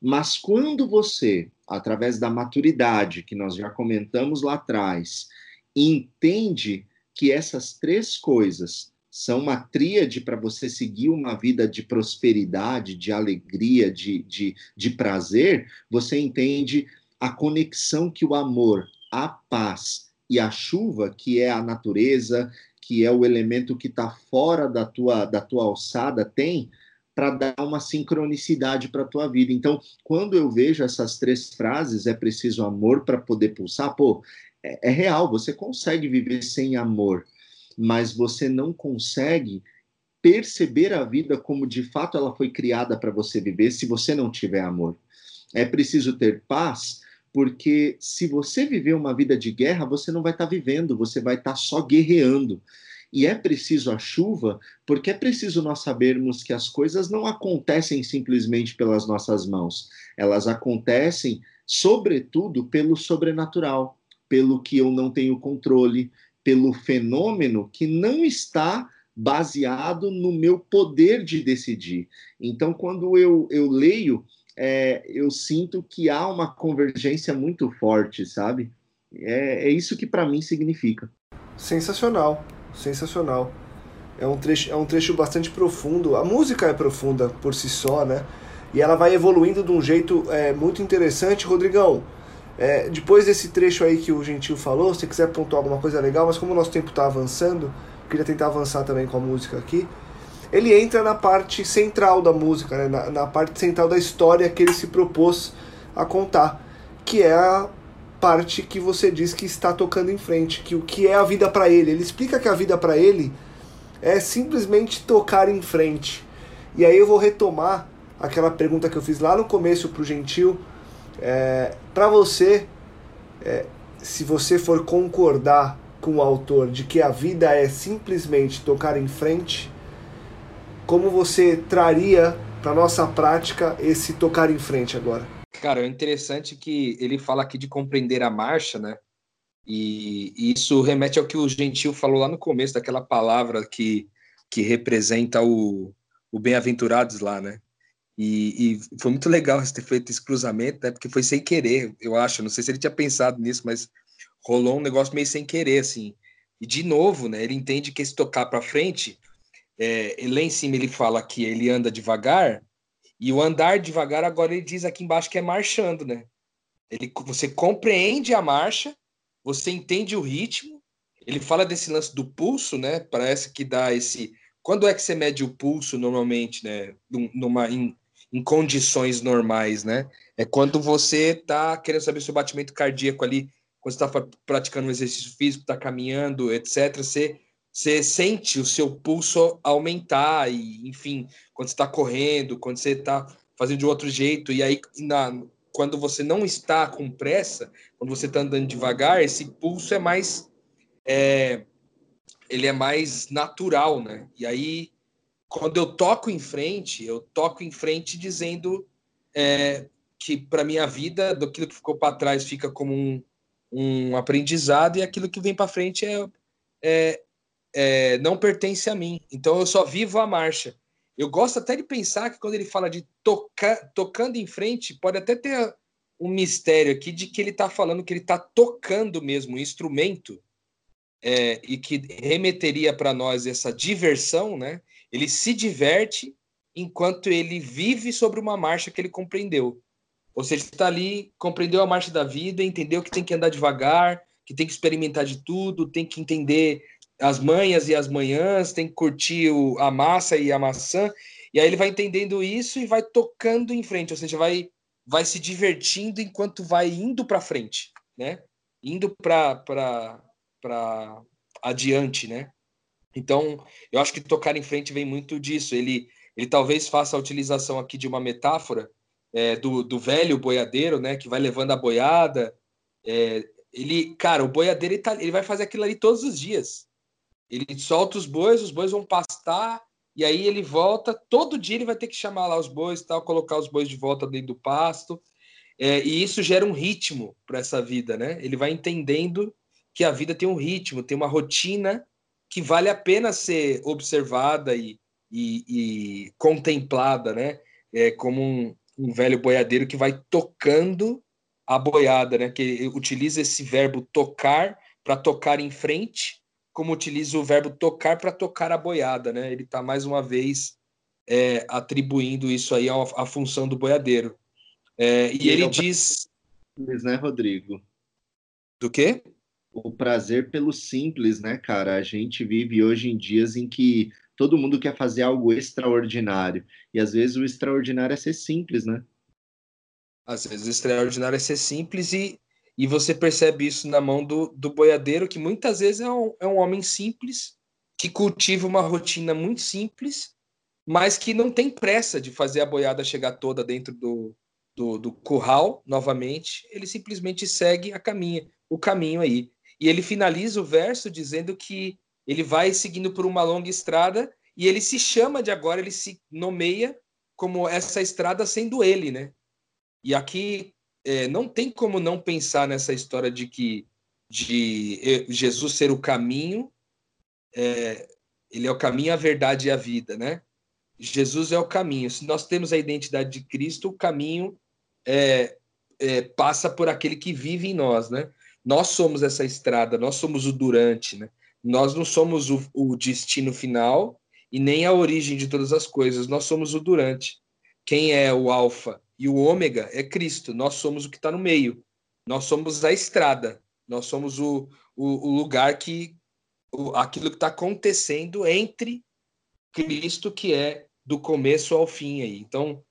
Mas quando você através da maturidade, que nós já comentamos lá atrás, entende que essas três coisas são uma tríade para você seguir uma vida de prosperidade, de alegria, de, de, de prazer, você entende a conexão que o amor, a paz e a chuva, que é a natureza, que é o elemento que está fora da tua, da tua alçada, tem para dar uma sincronicidade para a tua vida. Então, quando eu vejo essas três frases, é preciso amor para poder pulsar, pô, é, é real, você consegue viver sem amor, mas você não consegue perceber a vida como de fato ela foi criada para você viver se você não tiver amor. É preciso ter paz, porque se você viver uma vida de guerra, você não vai estar tá vivendo, você vai estar tá só guerreando. E é preciso a chuva, porque é preciso nós sabermos que as coisas não acontecem simplesmente pelas nossas mãos, elas acontecem, sobretudo, pelo sobrenatural, pelo que eu não tenho controle, pelo fenômeno que não está baseado no meu poder de decidir. Então, quando eu, eu leio é, eu sinto que há uma convergência muito forte, sabe? É, é isso que para mim significa. Sensacional, sensacional. É um, trecho, é um trecho bastante profundo. A música é profunda por si só, né? E ela vai evoluindo de um jeito é, muito interessante. Rodrigão, é, depois desse trecho aí que o Gentil falou, se você quiser pontuar alguma coisa legal, mas como o nosso tempo está avançando, queria tentar avançar também com a música aqui. Ele entra na parte central da música, né? na, na parte central da história que ele se propôs a contar, que é a parte que você diz que está tocando em frente, que o que é a vida para ele. Ele explica que a vida para ele é simplesmente tocar em frente. E aí eu vou retomar aquela pergunta que eu fiz lá no começo para o Gentil. É, para você, é, se você for concordar com o autor de que a vida é simplesmente tocar em frente, como você traria para nossa prática esse tocar em frente agora? Cara, é interessante que ele fala aqui de compreender a marcha, né? E, isso remete ao que o Gentil falou lá no começo, daquela palavra que, que representa o, o bem-aventurados lá, né? E, e, foi muito legal ter feito esse cruzamento, né? Porque foi sem querer, eu acho. Não sei se ele tinha pensado nisso, mas rolou um negócio meio sem querer, assim. E de novo, né? Ele entende que esse tocar para frente, é, lá em cima ele fala que ele anda devagar, e o andar devagar, agora ele diz aqui embaixo que é marchando, né? Ele, você compreende a marcha, você entende o ritmo. Ele fala desse lance do pulso, né? Parece que dá esse. Quando é que você mede o pulso normalmente, né? Numa, em, em condições normais, né? É quando você tá querendo saber se o batimento cardíaco ali, quando você está praticando um exercício físico, está caminhando, etc. Você você sente o seu pulso aumentar e, enfim, quando você está correndo, quando você está fazendo de outro jeito e aí na, quando você não está com pressa, quando você está andando devagar, esse pulso é mais é, ele é mais natural, né? E aí quando eu toco em frente, eu toco em frente dizendo é, que para minha vida, daquilo que ficou para trás fica como um, um aprendizado e aquilo que vem para frente é, é, é, não pertence a mim. Então eu só vivo a marcha. Eu gosto até de pensar que quando ele fala de tocar, tocando em frente, pode até ter um mistério aqui de que ele está falando que ele está tocando mesmo um instrumento é, e que remeteria para nós essa diversão, né? Ele se diverte enquanto ele vive sobre uma marcha que ele compreendeu. Ou seja, está ali, compreendeu a marcha da vida, entendeu que tem que andar devagar, que tem que experimentar de tudo, tem que entender as manhas e as manhãs, tem que curtir o, a massa e a maçã. E aí ele vai entendendo isso e vai tocando em frente, ou seja, vai, vai se divertindo enquanto vai indo para frente, né? Indo para adiante, né? Então, eu acho que tocar em frente vem muito disso. Ele, ele talvez faça a utilização aqui de uma metáfora é, do, do velho boiadeiro, né? Que vai levando a boiada. É, ele, cara, o boiadeiro ele, tá, ele vai fazer aquilo ali todos os dias. Ele solta os bois, os bois vão pastar, e aí ele volta. Todo dia ele vai ter que chamar lá os bois, tal, colocar os bois de volta dentro do pasto. É, e isso gera um ritmo para essa vida, né? Ele vai entendendo que a vida tem um ritmo, tem uma rotina que vale a pena ser observada e, e, e contemplada, né? É, como um, um, velho boiadeiro que vai tocando a boiada, né? Que utiliza esse verbo tocar para tocar em frente como utiliza o verbo tocar para tocar a boiada, né? Ele está mais uma vez é, atribuindo isso aí à, função do boiadeiro. É, e, e ele é diz. Simples, né, Rodrigo? Do quê? O prazer pelo simples, né, cara? A gente vive hoje em dias em que todo mundo quer fazer algo extraordinário. E às vezes o extraordinário é ser simples, né? Às vezes o extraordinário é ser simples e e você percebe isso na mão do, do boiadeiro, que muitas vezes é um, é um homem simples, que cultiva uma rotina muito simples, mas que não tem pressa de fazer a boiada chegar toda dentro do, do, do curral novamente. Ele simplesmente segue a caminha, o caminho aí. E ele finaliza o verso dizendo que ele vai seguindo por uma longa estrada e ele se chama de agora, ele se nomeia como essa estrada sendo ele, né? E aqui é, não tem como não pensar nessa história de que de Jesus ser o caminho, é, ele é o caminho, a verdade e a vida, né? Jesus é o caminho. Se nós temos a identidade de Cristo, o caminho é, é, passa por aquele que vive em nós, né? Nós somos essa estrada, nós somos o durante, né? Nós não somos o, o destino final e nem a origem de todas as coisas, nós somos o durante. Quem é o alfa e o ômega é Cristo, nós somos o que está no meio, nós somos a estrada, nós somos o, o, o lugar que, o, aquilo que está acontecendo entre Cristo, que é do começo ao fim aí. Então,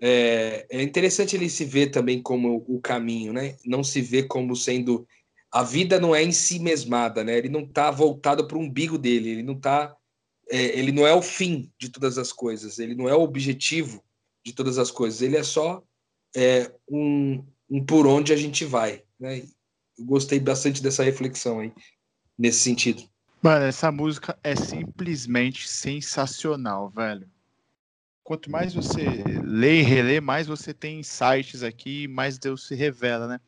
é, é interessante ele se ver também como o caminho, né? Não se vê como sendo a vida não é em si mesmada, né? Ele não está voltado para o umbigo dele, ele não tá, é, ele não é o fim de todas as coisas, ele não é o objetivo de todas as coisas, ele é só é, um, um por onde a gente vai, né? Eu gostei bastante dessa reflexão aí nesse sentido. Mano, essa música é simplesmente sensacional, velho quanto mais você lê e relê, mais você tem insights aqui, mais Deus se revela, né?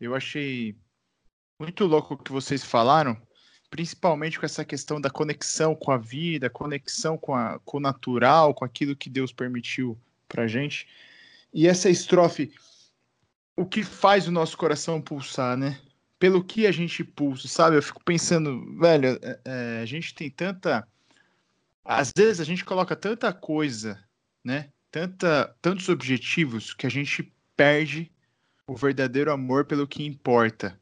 Eu achei muito louco o que vocês falaram, principalmente com essa questão da conexão com a vida, conexão com, a, com o natural, com aquilo que Deus permitiu pra gente. E essa estrofe, o que faz o nosso coração pulsar, né? Pelo que a gente pulsa, sabe? Eu fico pensando, velho, é, é, a gente tem tanta às vezes a gente coloca tanta coisa, né? Tanta, tantos objetivos que a gente perde o verdadeiro amor pelo que importa.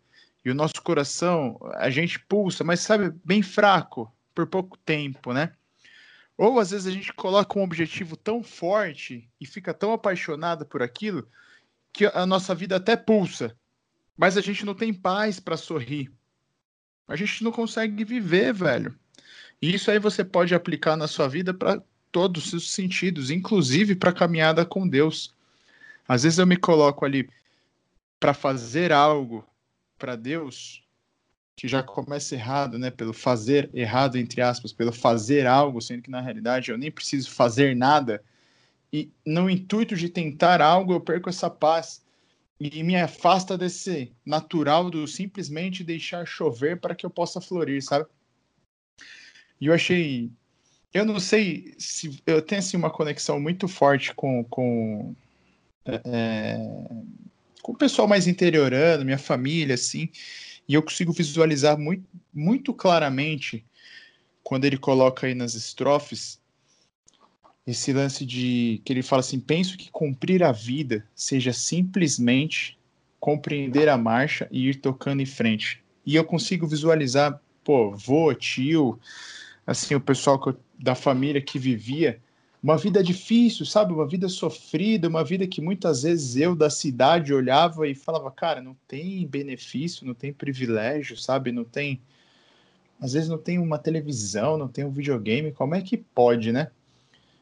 E o nosso coração, a gente pulsa, mas sabe, bem fraco, por pouco tempo, né? Ou às vezes a gente coloca um objetivo tão forte e fica tão apaixonado por aquilo que a nossa vida até pulsa, mas a gente não tem paz para sorrir. A gente não consegue viver, velho. E isso aí você pode aplicar na sua vida para todos os sentidos, inclusive para a caminhada com Deus. Às vezes eu me coloco ali para fazer algo para Deus, que já começa errado, né? Pelo fazer errado, entre aspas, pelo fazer algo, sendo que na realidade eu nem preciso fazer nada. E no intuito de tentar algo, eu perco essa paz e me afasta desse natural do simplesmente deixar chover para que eu possa florir, sabe? E eu achei. Eu não sei se. Eu tenho assim, uma conexão muito forte com. com é, com o pessoal mais interiorano, minha família, assim, e eu consigo visualizar muito, muito claramente quando ele coloca aí nas estrofes esse lance de que ele fala assim: penso que cumprir a vida seja simplesmente compreender a marcha e ir tocando em frente. E eu consigo visualizar, pô, vô, tio, assim, o pessoal eu, da família que vivia uma vida difícil, sabe? Uma vida sofrida, uma vida que muitas vezes eu da cidade olhava e falava, cara, não tem benefício, não tem privilégio, sabe? Não tem. Às vezes não tem uma televisão, não tem um videogame, como é que pode, né?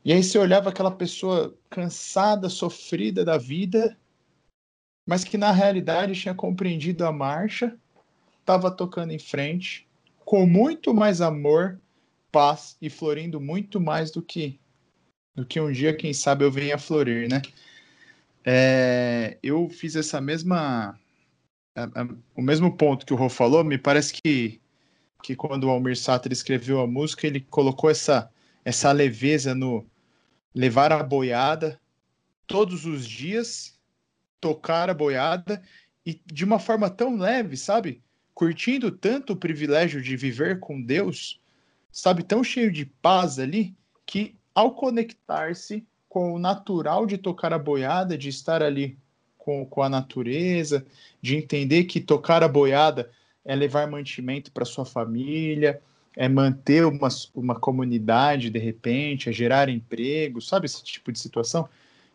E aí você olhava aquela pessoa cansada, sofrida da vida, mas que na realidade tinha compreendido a marcha, estava tocando em frente, com muito mais amor paz e florindo muito mais do que do que um dia, quem sabe, eu venha florir, né? É, eu fiz essa mesma o mesmo ponto que o Rô falou, me parece que que quando o Almir Sater escreveu a música, ele colocou essa essa leveza no levar a boiada todos os dias, tocar a boiada e de uma forma tão leve, sabe? Curtindo tanto o privilégio de viver com Deus, sabe, tão cheio de paz ali, que ao conectar-se com o natural de tocar a boiada, de estar ali com, com a natureza, de entender que tocar a boiada é levar mantimento para sua família, é manter uma, uma comunidade de repente, é gerar emprego, sabe esse tipo de situação?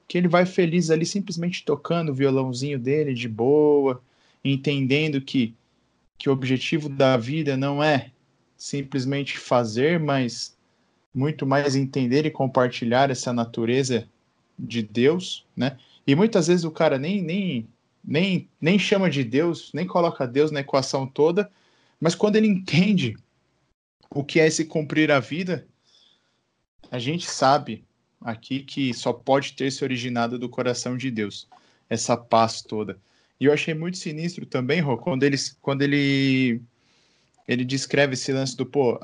Que ele vai feliz ali simplesmente tocando o violãozinho dele de boa, entendendo que, que o objetivo da vida não é simplesmente fazer, mas muito mais entender e compartilhar essa natureza de Deus, né? E muitas vezes o cara nem, nem, nem, nem chama de Deus, nem coloca Deus na equação toda, mas quando ele entende o que é esse cumprir a vida, a gente sabe aqui que só pode ter se originado do coração de Deus, essa paz toda. E eu achei muito sinistro também, Rô, quando ele, quando ele ele descreve esse lance do, pô,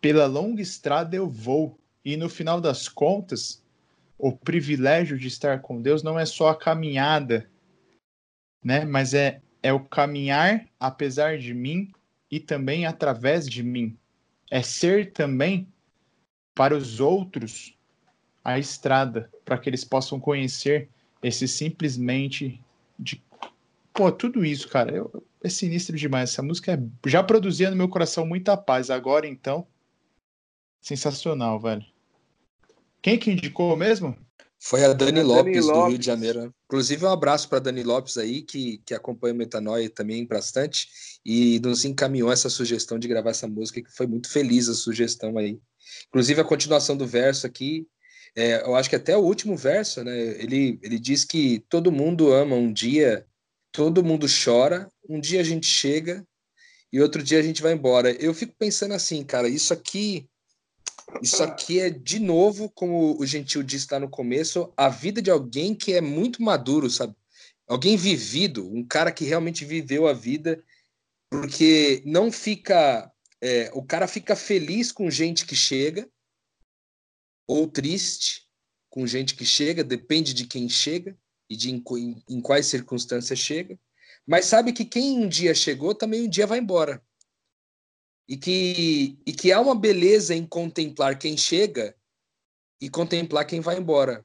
pela longa estrada eu vou E no final das contas, o privilégio de estar com Deus não é só a caminhada, né? Mas é, é o caminhar apesar de mim e também através de mim. É ser também para os outros a estrada, para que eles possam conhecer esse simplesmente de pô, tudo isso, cara, eu, é sinistro demais. Essa música é, já produzia no meu coração muita paz. Agora, então, sensacional, velho. Quem que indicou mesmo? Foi a Dani, a Lopes, Dani Lopes, do Rio de Janeiro. Inclusive, um abraço para Dani Lopes aí, que, que acompanha o Metanoia também bastante, e nos encaminhou essa sugestão de gravar essa música, que foi muito feliz a sugestão aí. Inclusive, a continuação do verso aqui, é, eu acho que até o último verso, né? Ele, ele diz que todo mundo ama um dia, todo mundo chora, um dia a gente chega e outro dia a gente vai embora. Eu fico pensando assim, cara, isso aqui isso aqui é, de novo, como o Gentil disse lá no começo, a vida de alguém que é muito maduro, sabe? Alguém vivido, um cara que realmente viveu a vida, porque não fica. É, o cara fica feliz com gente que chega, ou triste com gente que chega, depende de quem chega e de em, em, em quais circunstâncias chega. Mas sabe que quem um dia chegou também um dia vai embora e que, e que há uma beleza em contemplar quem chega e contemplar quem vai embora.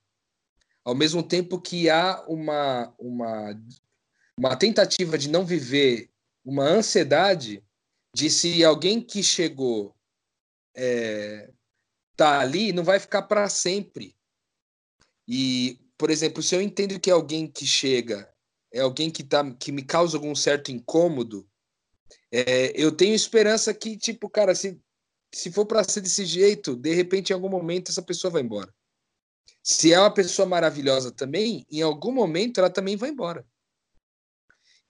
Ao mesmo tempo que há uma, uma, uma tentativa de não viver uma ansiedade de se alguém que chegou é, tá ali, não vai ficar para sempre. E, por exemplo, se eu entendo que alguém que chega é alguém que, tá, que me causa algum certo incômodo, é, eu tenho esperança que, tipo, cara, se, se for para ser desse jeito, de repente, em algum momento, essa pessoa vai embora. Se é uma pessoa maravilhosa também, em algum momento ela também vai embora.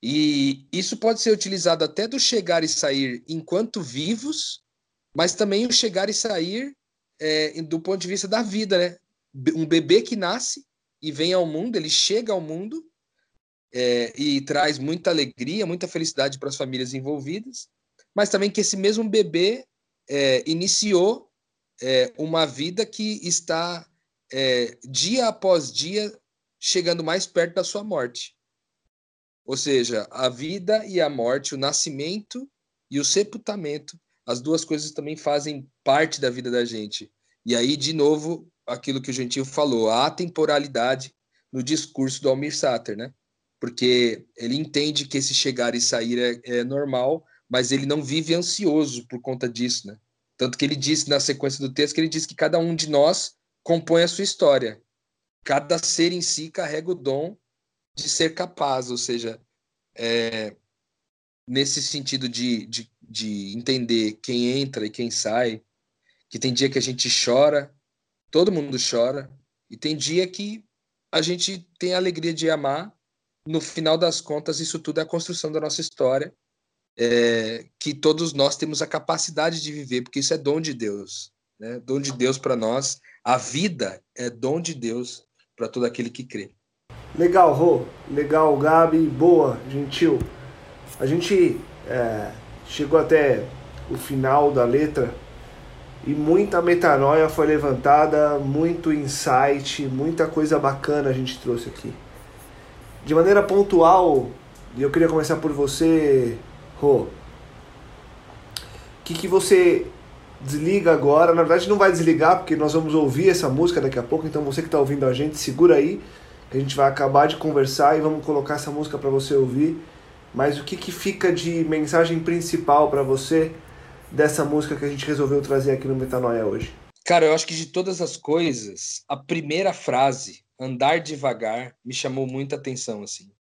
E isso pode ser utilizado até do chegar e sair enquanto vivos, mas também o chegar e sair é, do ponto de vista da vida, né? Um bebê que nasce e vem ao mundo, ele chega ao mundo é, e traz muita alegria, muita felicidade para as famílias envolvidas, mas também que esse mesmo bebê é, iniciou é, uma vida que está é, dia após dia chegando mais perto da sua morte. Ou seja, a vida e a morte, o nascimento e o sepultamento, as duas coisas também fazem parte da vida da gente. E aí, de novo, aquilo que o Gentil falou, a temporalidade no discurso do Almir Sater, né? Porque ele entende que esse chegar e sair é, é, normal, mas ele não vive ansioso por conta disso, né? Tanto que ele disse na sequência do texto que ele diz que cada um de nós compõe a sua história. Cada ser em si carrega o dom de ser capaz, ou seja, é, nesse sentido de, de, de entender quem entra e quem sai, que tem dia que a gente chora, todo mundo chora, e tem dia que a gente tem a alegria de amar no final das contas, isso tudo é a construção da nossa história, é, que todos nós temos a capacidade de viver, porque isso é dom de Deus, né? Dom de Deus para nós. A vida é dom de Deus para todo aquele que crê. Legal, Rô. Legal, Gabi. Boa, gentil. A gente é, chegou até o final da letra e muita metanoia foi levantada, muito insight, muita coisa bacana a gente trouxe aqui de maneira pontual, e eu queria começar por você, Rô. O que, que você desliga agora? Na verdade, não vai desligar, porque nós vamos ouvir essa música daqui a pouco, então você que está ouvindo a gente, segura aí, que a gente vai acabar de conversar e vamos colocar essa música para você ouvir. Mas o que, que fica de mensagem principal para você dessa música que a gente resolveu trazer aqui no Metanoia hoje? Cara, eu acho que de todas as coisas, a primeira frase andar devagar me chamou muita atenção, assim.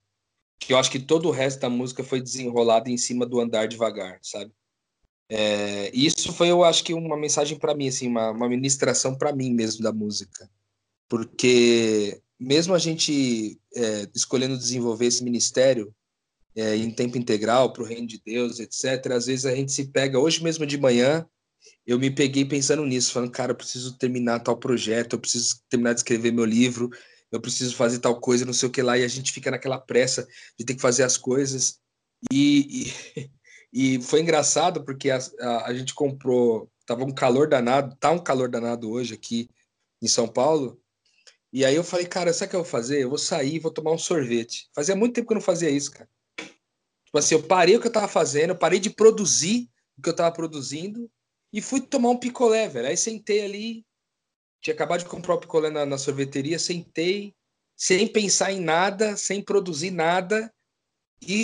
Que eu acho que todo o resto da música foi desenrolado em cima do andar devagar, sabe? É, isso foi, eu acho que, uma mensagem para mim, assim, uma, uma ministração para mim mesmo da música. Porque mesmo a gente é, escolhendo desenvolver esse ministério é, em tempo integral para o reino de Deus, etc., às vezes a gente se pega, hoje mesmo de manhã, eu me peguei pensando nisso, falando, cara, eu preciso terminar tal projeto, eu preciso terminar de escrever meu livro, eu preciso fazer tal coisa, não sei o que lá, e a gente fica naquela pressa de ter que fazer as coisas. E, e, e foi engraçado porque a, a, a, gente comprou, tava um calor danado, tá um calor danado hoje aqui em São Paulo. E aí eu falei, cara, sabe o que eu vou fazer? Eu vou sair vou tomar um sorvete. Fazia muito tempo que eu não fazia isso, cara. Tipo assim, eu parei o que eu tava fazendo, eu parei de produzir o que eu tava produzindo e fui tomar um picolé, velho. Aí sentei ali, tinha acabado de comprar o picolé na, na sorveteria, sentei, sem pensar em nada, sem produzir nada, e,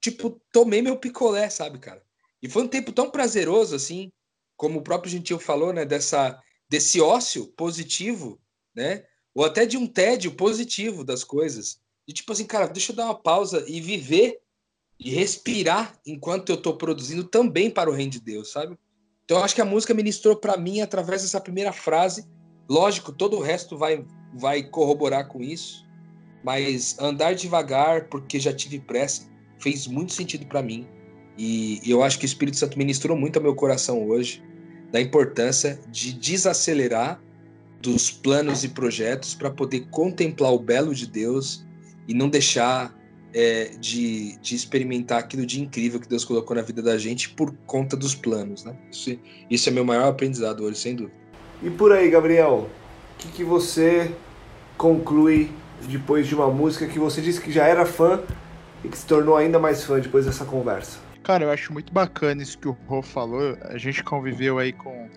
tipo, tomei meu picolé, sabe, cara? E foi um tempo tão prazeroso, assim, como o próprio Gentil falou, né, dessa, desse ócio positivo, né, ou até de um tédio positivo das coisas. E tipo assim, cara, deixa eu dar uma pausa e viver e respirar enquanto eu estou produzindo também para o reino de Deus, sabe? Então eu acho que a música ministrou para mim através dessa primeira frase. Lógico, todo o resto vai vai corroborar com isso, mas andar devagar porque já tive pressa fez muito sentido para mim. E, eu acho que o Espírito Santo ministrou muito ao meu coração hoje da importância de desacelerar dos planos e projetos para poder contemplar o belo de Deus e não deixar é, de, de experimentar aquilo de incrível que Deus colocou na vida da gente por conta dos planos. Né? Isso, isso é meu maior aprendizado hoje, sem dúvida. E por aí, Gabriel, o que, que você conclui depois de uma música que você disse que já era fã e que se tornou ainda mais fã depois dessa conversa? Cara, eu acho muito bacana isso que o Rô falou. A gente conviveu aí com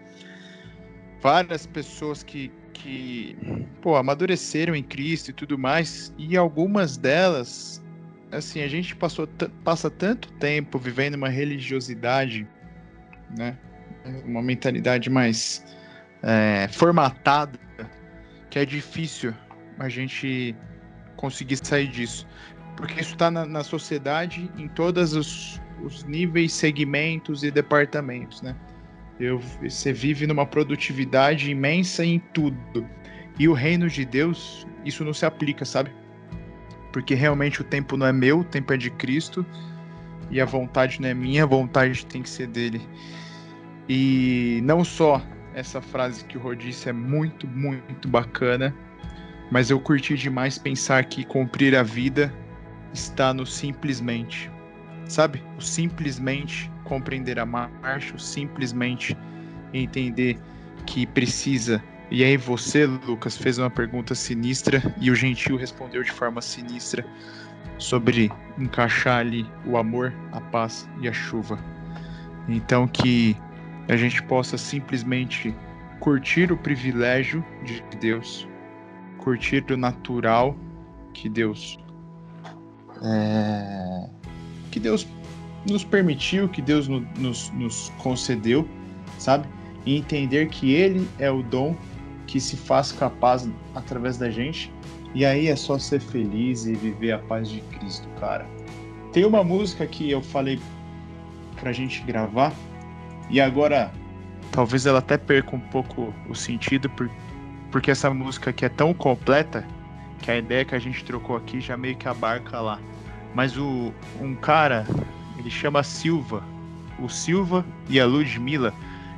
várias pessoas que, que pô, amadureceram em Cristo e tudo mais, e algumas delas, assim, a gente passou passa tanto tempo vivendo uma religiosidade, né, uma mentalidade mais é, formatada, que é difícil a gente conseguir sair disso. Porque isso está na, na, sociedade em todos os, os níveis, segmentos e departamentos, né? Eu, você vive numa produtividade imensa em tudo. E o reino de Deus, isso não se aplica, sabe? Porque realmente o tempo não é meu, o tempo é de Cristo. E a vontade não é minha, a vontade tem que ser dele. E não só essa frase que o Rô disse é muito, muito bacana, mas eu curti demais pensar que cumprir a vida está no simplesmente. Sabe? O simplesmente compreender a marcha, o simplesmente entender que precisa. E aí você, Lucas, fez uma pergunta sinistra e o Gentil respondeu de forma sinistra sobre encaixar ali o amor, a paz e a chuva. Então que a gente possa simplesmente curtir o privilégio de Deus, curtir o natural que Deus é, que Deus nos permitiu, que Deus no, nos, nos concedeu, sabe? E entender que Ele é o dom que se faz capaz através da gente. E aí é só ser feliz e viver a paz de Cristo, cara. Tem uma música que eu falei pra gente gravar, e agora talvez ela até perca um pouco o sentido, por, porque essa música aqui é tão completa que a ideia que a gente trocou aqui já meio que abarca lá. Mas o, um cara ele chama Silva. O Silva e a Ludmilla,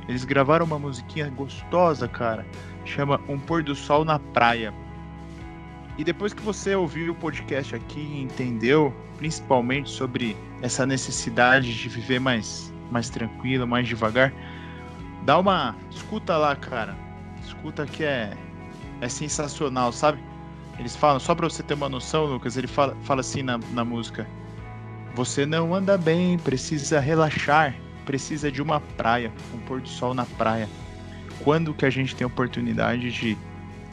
eles gravaram uma musiquinha gostosa, cara. Chama Um Pôr do Sol na Praia. E depois que você ouviu o podcast aqui e entendeu, principalmente sobre essa necessidade de viver mais, mais tranquilo, mais devagar, dá uma escuta lá, cara. Escuta que é é sensacional, sabe? Eles falam, só pra você ter uma noção, Lucas, ele fala, fala assim na, na música: você não anda bem, precisa relaxar, precisa de uma praia, um pôr do sol na praia. Quando que a gente tem a oportunidade de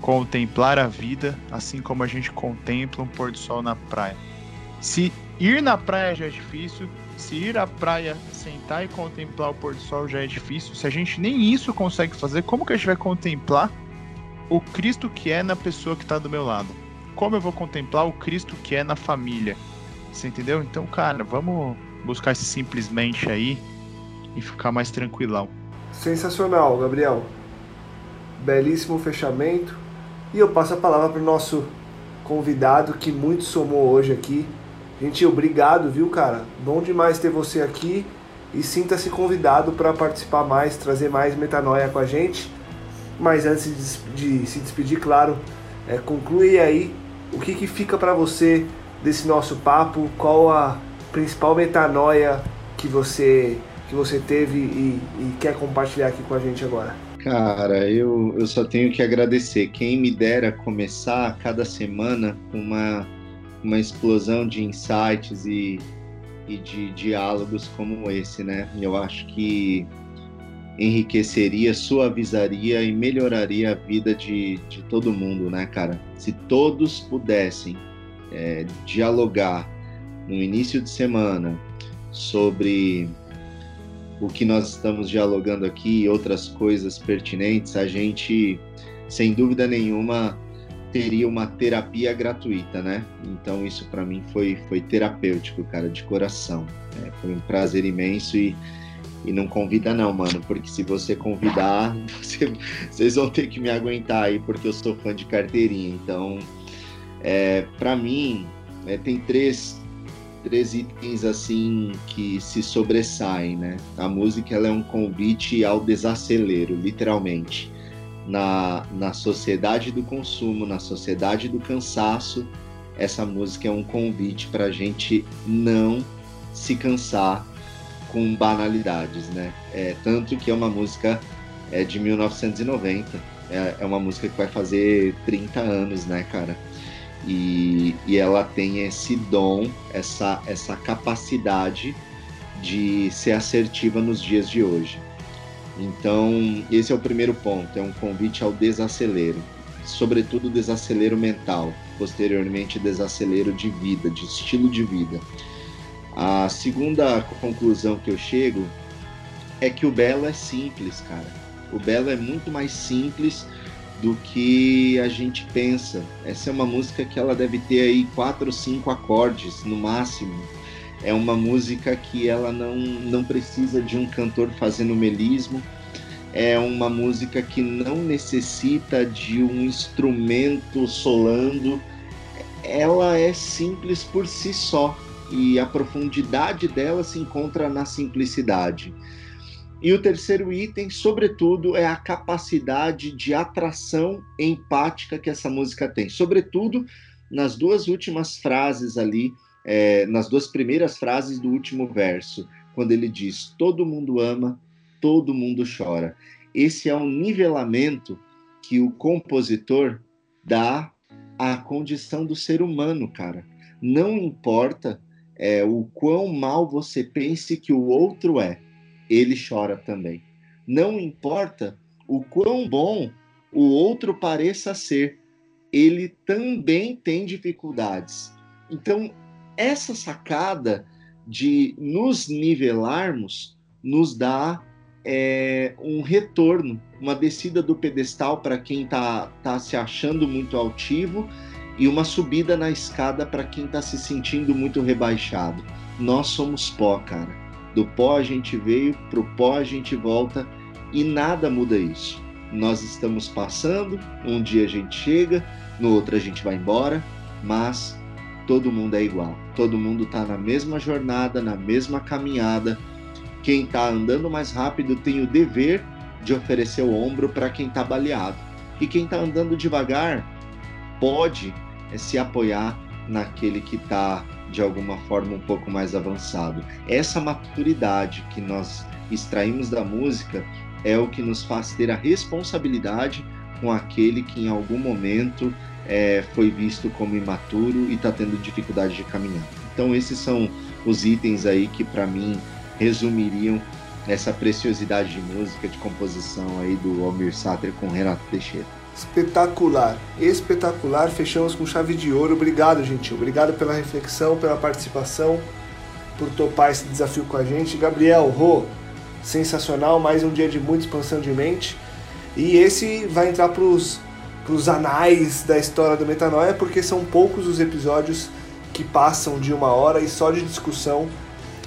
contemplar a vida, assim como a gente contempla um pôr do sol na praia? Se ir na praia já é difícil, se ir à praia, sentar e contemplar o pôr do sol já é difícil, se a gente nem isso consegue fazer, como que a gente vai contemplar o Cristo que é na pessoa que está do meu lado? Como eu vou contemplar o Cristo que é na família? Você entendeu? Então, cara, vamos buscar esse simplesmente aí e ficar mais tranquilão. Sensacional, Gabriel. Belíssimo fechamento. E eu passo a palavra para o nosso convidado que muito somou hoje aqui. Gente, obrigado, viu, cara? Bom demais ter você aqui e sinta-se convidado para participar mais, trazer mais metanoia com a gente. Mas antes de, se despedir, claro, é, conclui aí o que, que fica para você desse nosso papo, qual a principal metanoia que você que você teve e, e quer compartilhar aqui com a gente agora? Cara, eu, eu só tenho que agradecer. Quem me dera começar cada semana com uma, uma explosão de insights e, e de diálogos como esse, né? Eu acho que enriqueceria, suavizaria e melhoraria a vida de, de todo mundo, né, cara? Se todos pudessem é, dialogar no início de semana sobre o que nós estamos dialogando aqui e outras coisas pertinentes, a gente, sem dúvida nenhuma, teria uma terapia gratuita, né? Então isso para mim foi, foi terapêutico, cara, de coração. É, foi um prazer imenso e, e não convida não, mano, porque se você convidar, você, vocês vão ter que me aguentar aí, porque eu sou fã de carteirinha. Então, é, para mim, é, tem três três itens assim que se sobressaem, né? A música ela é um convite ao desacelero, literalmente. Na, na sociedade do consumo, na sociedade do cansaço, essa música é um convite para a gente não se cansar com banalidades, né? É, tanto que é uma música é, de 1990, é, é uma música que vai fazer 30 anos, né, cara? E, e ela tem esse dom, essa, essa capacidade de ser assertiva nos dias de hoje. Então, esse é o primeiro ponto, é um convite ao desacelero, sobretudo desacelero mental, posteriormente desacelero de vida, de estilo de vida. A segunda conclusão que eu chego é que o belo é simples, cara. O belo é muito mais simples do que a gente pensa. Essa é uma música que ela deve ter aí quatro ou cinco acordes no máximo. É uma música que ela não, não precisa de um cantor fazendo melismo. É uma música que não necessita de um instrumento solando. Ela é simples por si só e a profundidade dela se encontra na simplicidade. E o terceiro item, sobretudo, é a capacidade de atração empática que essa música tem. Sobretudo nas duas últimas frases ali, é, nas duas primeiras frases do último verso, quando ele diz: Todo mundo ama, todo mundo chora. Esse é um nivelamento que o compositor dá à condição do ser humano, cara. Não importa é, o quão mal você pense que o outro é ele chora também. Não importa o quão bom o outro pareça ser, ele também tem dificuldades. Então, essa sacada de nos nivelarmos nos dá é, um retorno, uma descida do pedestal para quem está tá se achando muito altivo e uma subida na escada para quem está se sentindo muito rebaixado. Nós somos pó, cara. Do pó a gente veio, para o pó a gente volta e nada muda isso. Nós estamos passando, um dia a gente chega, no outro a gente vai embora, mas todo mundo é igual. Todo mundo está na mesma jornada, na mesma caminhada. Quem está andando mais rápido tem o dever de oferecer o ombro para quem está baleado. E quem está andando devagar pode é, se apoiar naquele que está de alguma forma um pouco mais avançado. Essa maturidade que nós extraímos da música é o que nos faz ter a responsabilidade com aquele que em algum momento é, foi visto como imaturo e está tendo dificuldade de caminhar. Então esses são os itens aí que para mim resumiriam essa preciosidade de música, de composição aí do Almir Sater com Renato Teixeira. Espetacular, espetacular. Fechamos com chave de ouro. Obrigado, gentil. Obrigado pela reflexão, pela participação, por topar esse desafio com a gente. Gabriel, Rô, sensacional. Mais um dia de muita expansão de mente. E esse vai entrar para os anais da história do Metanoia, porque são poucos os episódios que passam de uma hora e só de discussão.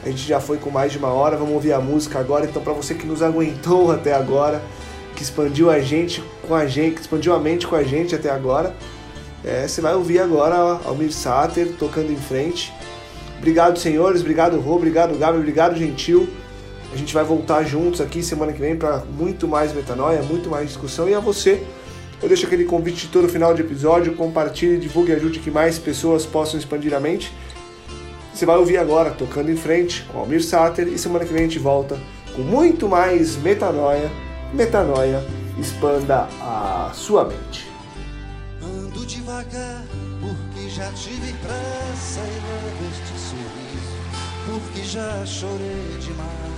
A gente já foi com mais de uma hora. Vamos ouvir a música agora. Então, para você que nos aguentou até agora que expandiu a gente com a gente, que expandiu a mente com a gente até agora. É, você vai ouvir agora Almir Sater tocando em frente. Obrigado, senhores. Obrigado, Rô. Obrigado, Gabi. Obrigado, Gentil. A gente vai voltar juntos aqui semana que vem para muito mais metanoia, muito mais discussão. E a você, eu deixo aquele convite todo final de episódio. Compartilhe, divulgue e ajude que mais pessoas possam expandir a mente. Você vai ouvir agora Tocando em Frente com Almir Sater e semana que vem a gente volta com muito mais metanoia. Metanoia, expanda a sua mente. Ando devagar porque já tive pressa e este sorriso porque já chorei demais.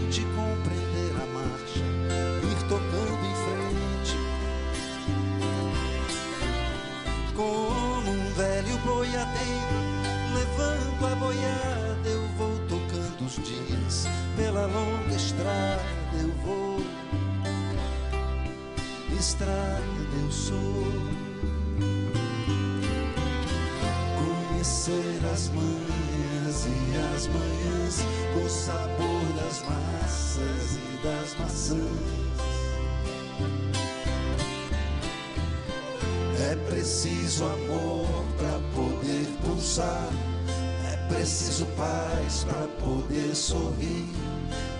Conhecer as manhãs e as manhãs, o sabor das massas e das maçãs. É preciso amor para poder pulsar. É preciso paz para poder sorrir.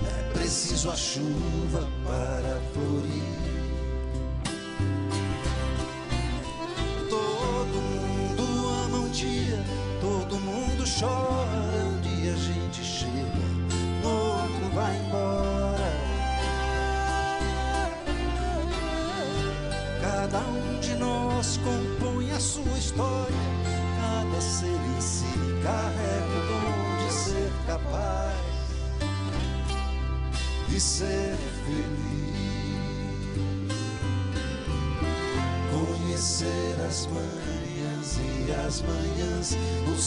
É preciso a chuva para florir.